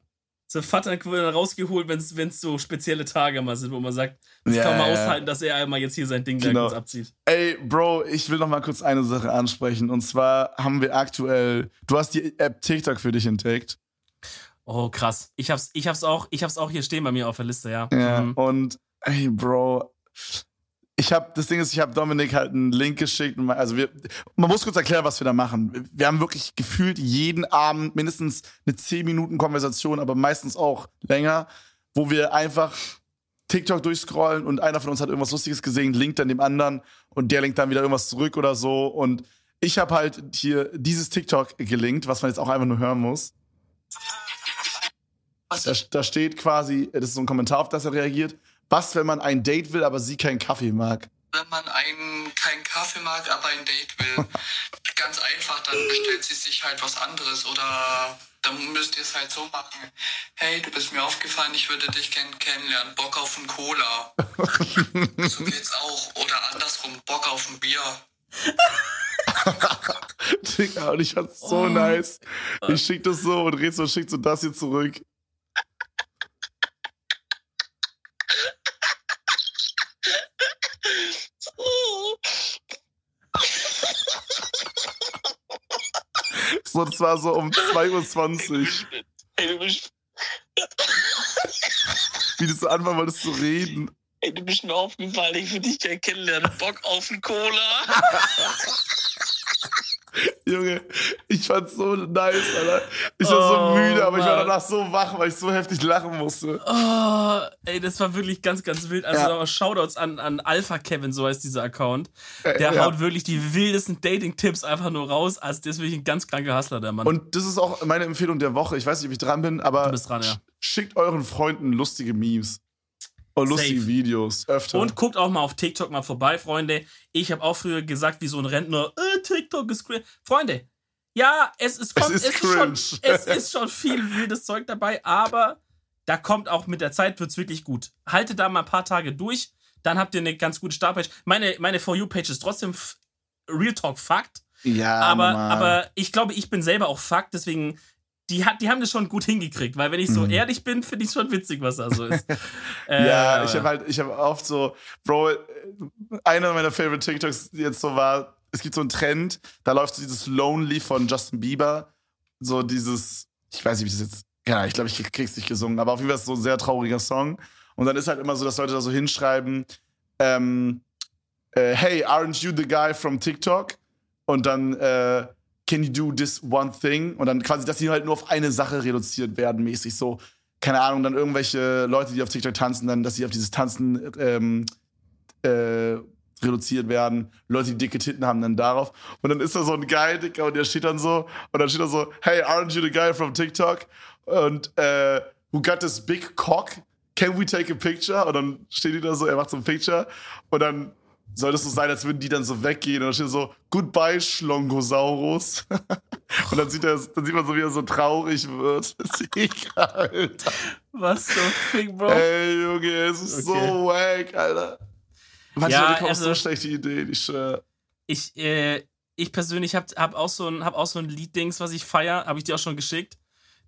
So Vater wurde dann rausgeholt, wenn es so spezielle Tage mal sind, wo man sagt, das ja, kann man aushalten, dass er einmal jetzt hier sein Ding genau. da abzieht. Ey, Bro, ich will noch mal kurz eine Sache ansprechen. Und zwar haben wir aktuell, du hast die App TikTok für dich entdeckt. Oh, krass. Ich hab's, ich hab's auch, ich hab's auch hier stehen bei mir auf der Liste, ja. Ja, mhm. und ey, Bro, ich habe das Ding ist, ich habe Dominik halt einen Link geschickt. Also wir, man muss kurz erklären, was wir da machen. Wir haben wirklich gefühlt jeden Abend mindestens eine 10 Minuten Konversation, aber meistens auch länger, wo wir einfach TikTok durchscrollen und einer von uns hat irgendwas Lustiges gesehen, linkt dann dem anderen und der linkt dann wieder irgendwas zurück oder so. Und ich habe halt hier dieses TikTok gelinkt, was man jetzt auch einfach nur hören muss. Da, da, steht quasi, das ist so ein Kommentar, auf das er reagiert. Was, wenn man ein Date will, aber sie keinen Kaffee mag? Wenn man einen keinen Kaffee mag, aber ein Date will, ganz einfach, dann bestellt sie sich halt was anderes oder dann müsst ihr es halt so machen. Hey, du bist mir aufgefallen, ich würde dich kenn kennenlernen. Bock auf ein Cola. so geht's auch. Oder andersrum, Bock auf ein Bier. Digga, und ich fand's so oh. nice. Ich schick das so und Rezo schickt so das hier zurück. So, das war so um 2.20 Uhr. Ey, du bist. Wie du so anfangen wolltest zu reden. Ey, du bist mir aufgefallen, ich würde dich gerne kennenlernen. Bock auf einen Cola. Junge, ich fand's so nice, Alter. Ich war oh, so müde, aber Mann. ich war danach so wach, weil ich so heftig lachen musste. Oh, ey, das war wirklich ganz, ganz wild. Also ja. Shoutouts an, an Alpha Kevin, so heißt dieser Account. Der äh, ja. haut wirklich die wildesten Dating-Tipps einfach nur raus. Also der ist wirklich ein ganz kranker Hustler, der Mann. Und das ist auch meine Empfehlung der Woche. Ich weiß nicht, ob ich dran bin, aber dran, ja. schickt euren Freunden lustige Memes. Und lustige Safe. Videos, öfter. Und guckt auch mal auf TikTok mal vorbei, Freunde. Ich habe auch früher gesagt, wie so ein Rentner, äh, TikTok ist cringe. Freunde, ja, es ist, kommt, es, ist, es, ist schon, es ist schon viel wildes Zeug dabei, aber da kommt auch mit der Zeit wird's wirklich gut. Haltet da mal ein paar Tage durch, dann habt ihr eine ganz gute Startpage. Meine, meine For You-Page ist trotzdem Real Talk Fakt. Ja, aber, aber ich glaube, ich bin selber auch Fakt, deswegen die, hat, die haben das schon gut hingekriegt, weil wenn ich so mhm. ehrlich bin, finde ich schon witzig, was da so ist. äh, ja, ich habe halt, ich habe oft so, Bro, einer meiner Favorite TikToks jetzt so war, es gibt so einen Trend, da läuft so dieses Lonely von Justin Bieber, so dieses, ich weiß nicht, wie das jetzt, ja, ich glaube, ich krieg's nicht gesungen, aber auf jeden Fall ist es so ein sehr trauriger Song. Und dann ist halt immer so, dass Leute da so hinschreiben, ähm, äh, hey, aren't you the guy from TikTok? Und dann, äh, can you do this one thing? Und dann quasi, dass sie halt nur auf eine Sache reduziert werden, mäßig so. Keine Ahnung, dann irgendwelche Leute, die auf TikTok tanzen, dann, dass sie auf dieses Tanzen ähm, äh, reduziert werden. Leute, die dicke Titten haben, dann darauf. Und dann ist da so ein Guy, Dicker, und der steht dann so, und dann steht da so, hey, aren't you the guy from TikTok? Und, äh, who got this big cock? Can we take a picture? Und dann steht die da so, er macht so ein Picture. Und dann soll das so sein, als würden die dann so weggehen und dann steht so, goodbye, Schlongosaurus. und dann sieht, er, dann sieht man so, wie er so traurig wird. Alter. Was so fick, Bro? Ey, Junge, es ist okay. so wack, Alter. Manchmal ja, kommen also, so schlechte Ideen, ich schwör. Ich, äh, ich persönlich hab, hab auch so ein, hab auch so ein Lied-Dings, was ich feier, habe ich dir auch schon geschickt.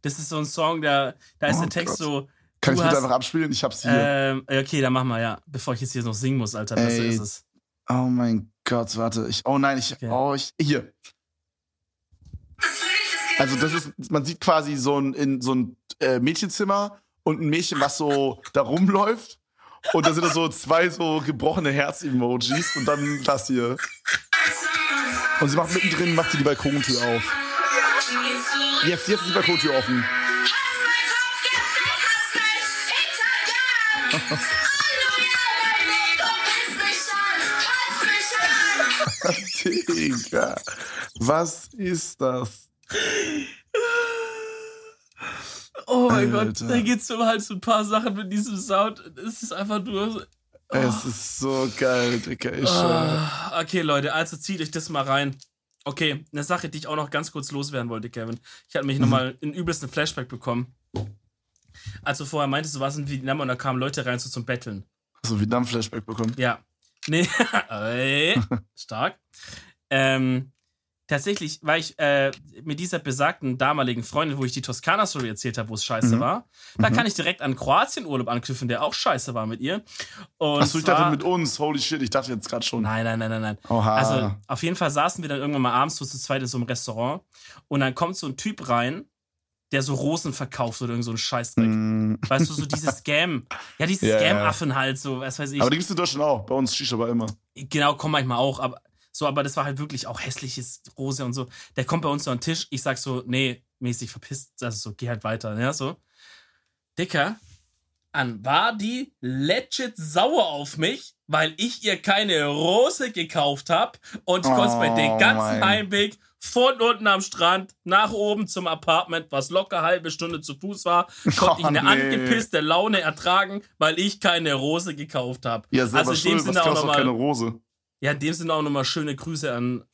Das ist so ein Song, da, da ist oh, der Text Gott. so, Kann ich bitte einfach abspielen? Ich hab's hier. Ähm, okay, dann mach mal, ja. Bevor ich jetzt hier noch singen muss, Alter. Besser ist es. Oh mein Gott, warte. Ich, oh nein, ich, okay. oh, ich, hier. Also das ist, man sieht quasi so ein, in so ein äh, Mädchenzimmer und ein Mädchen, was so da rumläuft. Und da sind da so zwei so gebrochene Herz-Emojis und dann das hier. Und sie macht mittendrin, macht sie die Balkontür auf. Jetzt, jetzt ist die Balkontür offen. Digga, was ist das? Oh mein Alter. Gott, da geht's um halt so ein paar Sachen mit diesem Sound. Es ist einfach nur. Oh. Es ist so geil, Digga. Ich oh. Okay, Leute, also zieht euch das mal rein. Okay, eine Sache, die ich auch noch ganz kurz loswerden wollte, Kevin. Ich hatte mich mhm. nochmal in übelsten Flashback bekommen. Als du vorher meintest, du warst in Vietnam und da kamen Leute rein so zum Betteln. Du Vietnam-Flashback bekommen? Ja. Nee, stark. Ähm, tatsächlich war ich äh, mit dieser besagten damaligen Freundin, wo ich die Toskana-Story erzählt habe, wo es scheiße mhm. war, da mhm. kann ich direkt an Kroatien-Urlaub anknüpfen, der auch scheiße war mit ihr. Und Achso, ich dachte mit uns, holy shit, ich dachte jetzt gerade schon. Nein, nein, nein, nein, nein. Oha. Also auf jeden Fall saßen wir dann irgendwann mal abends so zu zweit in so einem Restaurant und dann kommt so ein Typ rein, der so Rosen verkauft oder irgend so ein Scheißdreck. Mm. Weißt du, so dieses Scam. Ja, diese ja, Scam-Affen halt, so, was weiß ich. Aber die gibt's in Deutschland auch. Bei uns Shisha aber immer. Genau, kommen manchmal auch, aber so, aber das war halt wirklich auch hässliches Rose und so. Der kommt bei uns so an den Tisch, ich sag so, nee, mäßig verpisst, also so, geh halt weiter, ja, so. Dicker, an war die legit sauer auf mich, weil ich ihr keine Rose gekauft habe und ich oh, konnte mir den ganzen. Heimweg von unten am Strand nach oben zum Apartment, was locker halbe Stunde zu Fuß war, konnte oh, ich eine nee. angepisste Laune ertragen, weil ich keine Rose gekauft habe. Ja, also in dem Sinne auch nochmal keine Rose. Ja, in dem Sinne auch nochmal schöne Grüße an,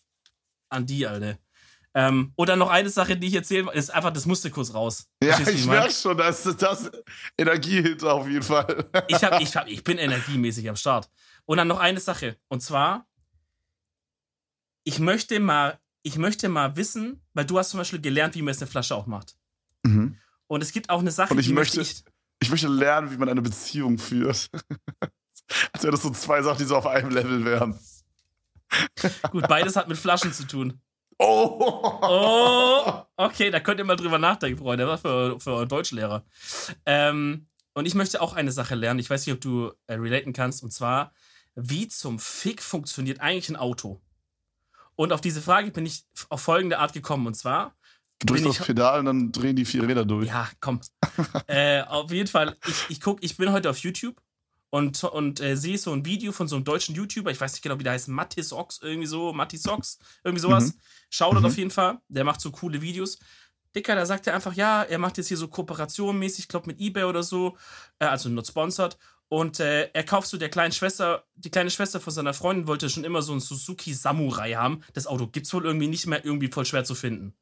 an die, Alter. Ähm, oder noch eine Sache, die ich erzähle, ist einfach, das musste kurz raus. Ja, ich merke schon, dass das Energie hinter auf jeden Fall. ich, hab, ich, hab, ich bin energiemäßig am Start. Und dann noch eine Sache. Und zwar, ich möchte mal, ich möchte mal wissen, weil du hast zum Beispiel gelernt, wie man jetzt eine Flasche auch macht. Mhm. Und es gibt auch eine Sache, Und ich die möchte, ich, ich möchte lernen, wie man eine Beziehung führt. Als wäre das so zwei Sachen, die so auf einem Level wären. Gut, beides hat mit Flaschen zu tun. Oh. oh. Okay, da könnt ihr mal drüber nachdenken, Freunde. Das war für, für euren Deutschlehrer. Ähm, und ich möchte auch eine Sache lernen. Ich weiß nicht, ob du äh, relaten kannst. Und zwar, wie zum Fick funktioniert eigentlich ein Auto? Und auf diese Frage bin ich auf folgende Art gekommen. Und zwar. Du drückst aufs Pedal und dann drehen die vier Räder durch. Ja, komm. äh, auf jeden Fall, ich, ich, guck, ich bin heute auf YouTube und, und äh, sehe so ein Video von so einem deutschen YouTuber, ich weiß nicht genau, wie der heißt, Mattis Ox, irgendwie so, Mattis Ox, irgendwie sowas. Mhm. Schau dort mhm. auf jeden Fall, der macht so coole Videos. Dicker, da sagt er einfach, ja, er macht jetzt hier so Kooperationen mäßig, ich glaube mit Ebay oder so, äh, also not sponsored. Und äh, er kauft so der kleinen Schwester, die kleine Schwester von seiner Freundin wollte schon immer so ein Suzuki Samurai haben. Das Auto gibt's wohl irgendwie nicht mehr, irgendwie voll schwer zu finden.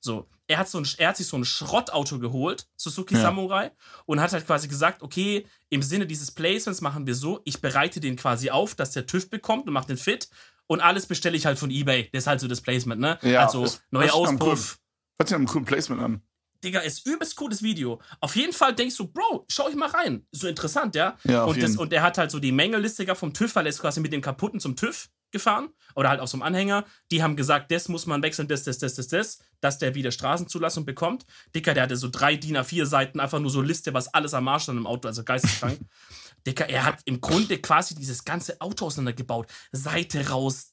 So, er hat, so ein, er hat sich so ein Schrottauto geholt, Suzuki ja. Samurai, und hat halt quasi gesagt, okay, im Sinne dieses Placements machen wir so, ich bereite den quasi auf, dass der TÜV bekommt und macht den fit und alles bestelle ich halt von Ebay. Das ist halt so das Placement, ne? Ja, also neue Auspuff. Hört sich einem coolen Placement an. Digga, ist übelst cooles Video. Auf jeden Fall denkst du, Bro, schau ich mal rein. So interessant, ja? ja und, das, und er hat halt so die Mängelliste vom TÜV, weil er ist quasi mit dem kaputten zum TÜV gefahren oder halt auf so einem Anhänger. Die haben gesagt, das muss man wechseln, das, das, das, das, das, dass der wieder Straßenzulassung bekommt. Dicker, der hatte so drei DIN A4 Seiten, einfach nur so Liste, was alles am Arsch stand im Auto, also geisteskrank. Dicker, er hat im Grunde quasi dieses ganze Auto auseinandergebaut. Seite raus,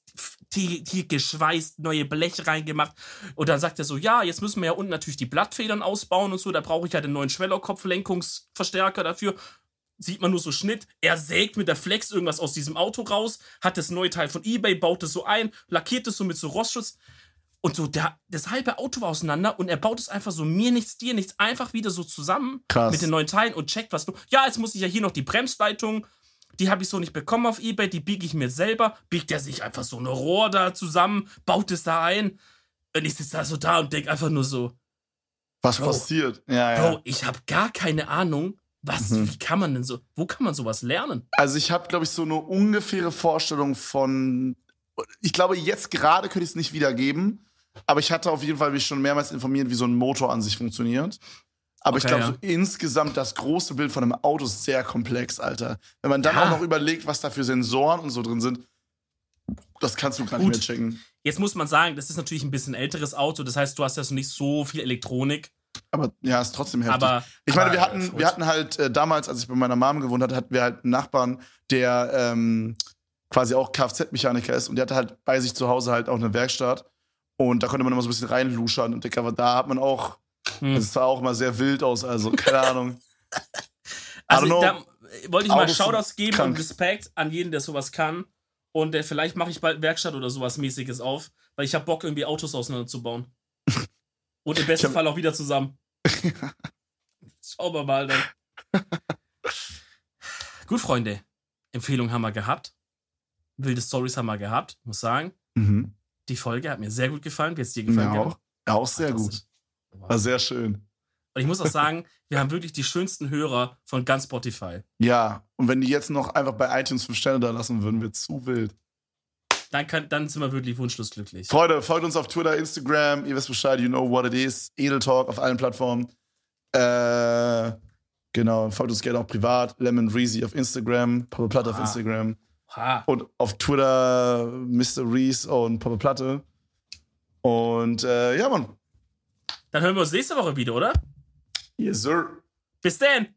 hier geschweißt, neue Blech reingemacht. Und dann sagt er so, ja, jetzt müssen wir ja unten natürlich die Blattfedern ausbauen und so, da brauche ich ja den neuen Schwellerkopflenkungsverstärker dafür sieht man nur so Schnitt. Er sägt mit der Flex irgendwas aus diesem Auto raus, hat das neue Teil von eBay, baut es so ein, lackiert es so mit so Rostschutz. Und so, der, das halbe Auto war auseinander und er baut es einfach so mir nichts, dir nichts, einfach wieder so zusammen Krass. mit den neuen Teilen und checkt, was du. Ja, jetzt muss ich ja hier noch die Bremsleitung, die habe ich so nicht bekommen auf Ebay, die biege ich mir selber. Biegt er sich einfach so ein Rohr da zusammen, baut es da ein. Und ich sitze da so da und denke einfach nur so. Was Bro, passiert? Ja, ja. Bro, ich habe gar keine Ahnung, was, mhm. wie kann man denn so, wo kann man sowas lernen? Also ich habe, glaube ich, so eine ungefähre Vorstellung von, ich glaube, jetzt gerade könnte ich es nicht wiedergeben, aber ich hatte auf jeden Fall mich schon mehrmals informiert, wie so ein Motor an sich funktioniert. Aber Okay, ich glaube, ja. so insgesamt das große Bild von einem Auto ist sehr komplex, Alter. Wenn man dann Ja. auch noch überlegt, was da für Sensoren und so drin sind, das kannst du gar nicht mehr checken. Jetzt muss man sagen, das ist natürlich ein bisschen älteres Auto. Das heißt, du hast ja so nicht so viel Elektronik. Aber ja, ist trotzdem heftig. Aber ich meine, wir hatten, äh, wir hatten halt äh, damals, als ich bei meiner Mom gewohnt hatte, hatten wir halt einen Nachbarn, der ähm, quasi auch Kfz-Mechaniker ist und der hatte halt bei sich zu Hause halt auch eine Werkstatt. Und da konnte man immer so ein bisschen reinluschern und Digga, aber da hat man auch, Hm. es sah auch immer sehr wild aus, also keine Ahnung. Also da wollte ich mal Shoutouts geben krank. und Respekt an jeden, der sowas kann. Und äh, vielleicht mache ich bald Werkstatt oder sowas mäßiges auf, weil ich habe Bock, irgendwie Autos auseinanderzubauen. Und im besten hab- Fall auch wieder zusammen. Schauen wir mal dann. Gut, Freunde. Empfehlung haben wir gehabt. Wilde Stories haben wir gehabt. Muss sagen, Mhm. die Folge hat mir sehr gut gefallen. Wie es dir gefallen? Gernot? auch, auch sehr gut. War sehr schön. Und ich muss auch sagen, wir haben wirklich die schönsten Hörer von ganz Spotify. Ja, und wenn die jetzt noch einfach bei iTunes 5 Sterne da lassen würden, wird zu wild. Dann, kann, dann sind wir wirklich wunschlos glücklich. Freunde, folgt uns auf Twitter, Instagram, ihr wisst Bescheid, you know what it is. Edel Talk auf allen Plattformen. Äh, genau, folgt uns gerne auch privat. Lemon Reezy auf Instagram, Papa Platte auf Ah. Instagram. Ha. Und auf Twitter Mr. Reese und Papa Platte. Und äh, ja, Mann. Dann hören wir uns nächste Woche wieder, oder? Yes, sir. Bis dann!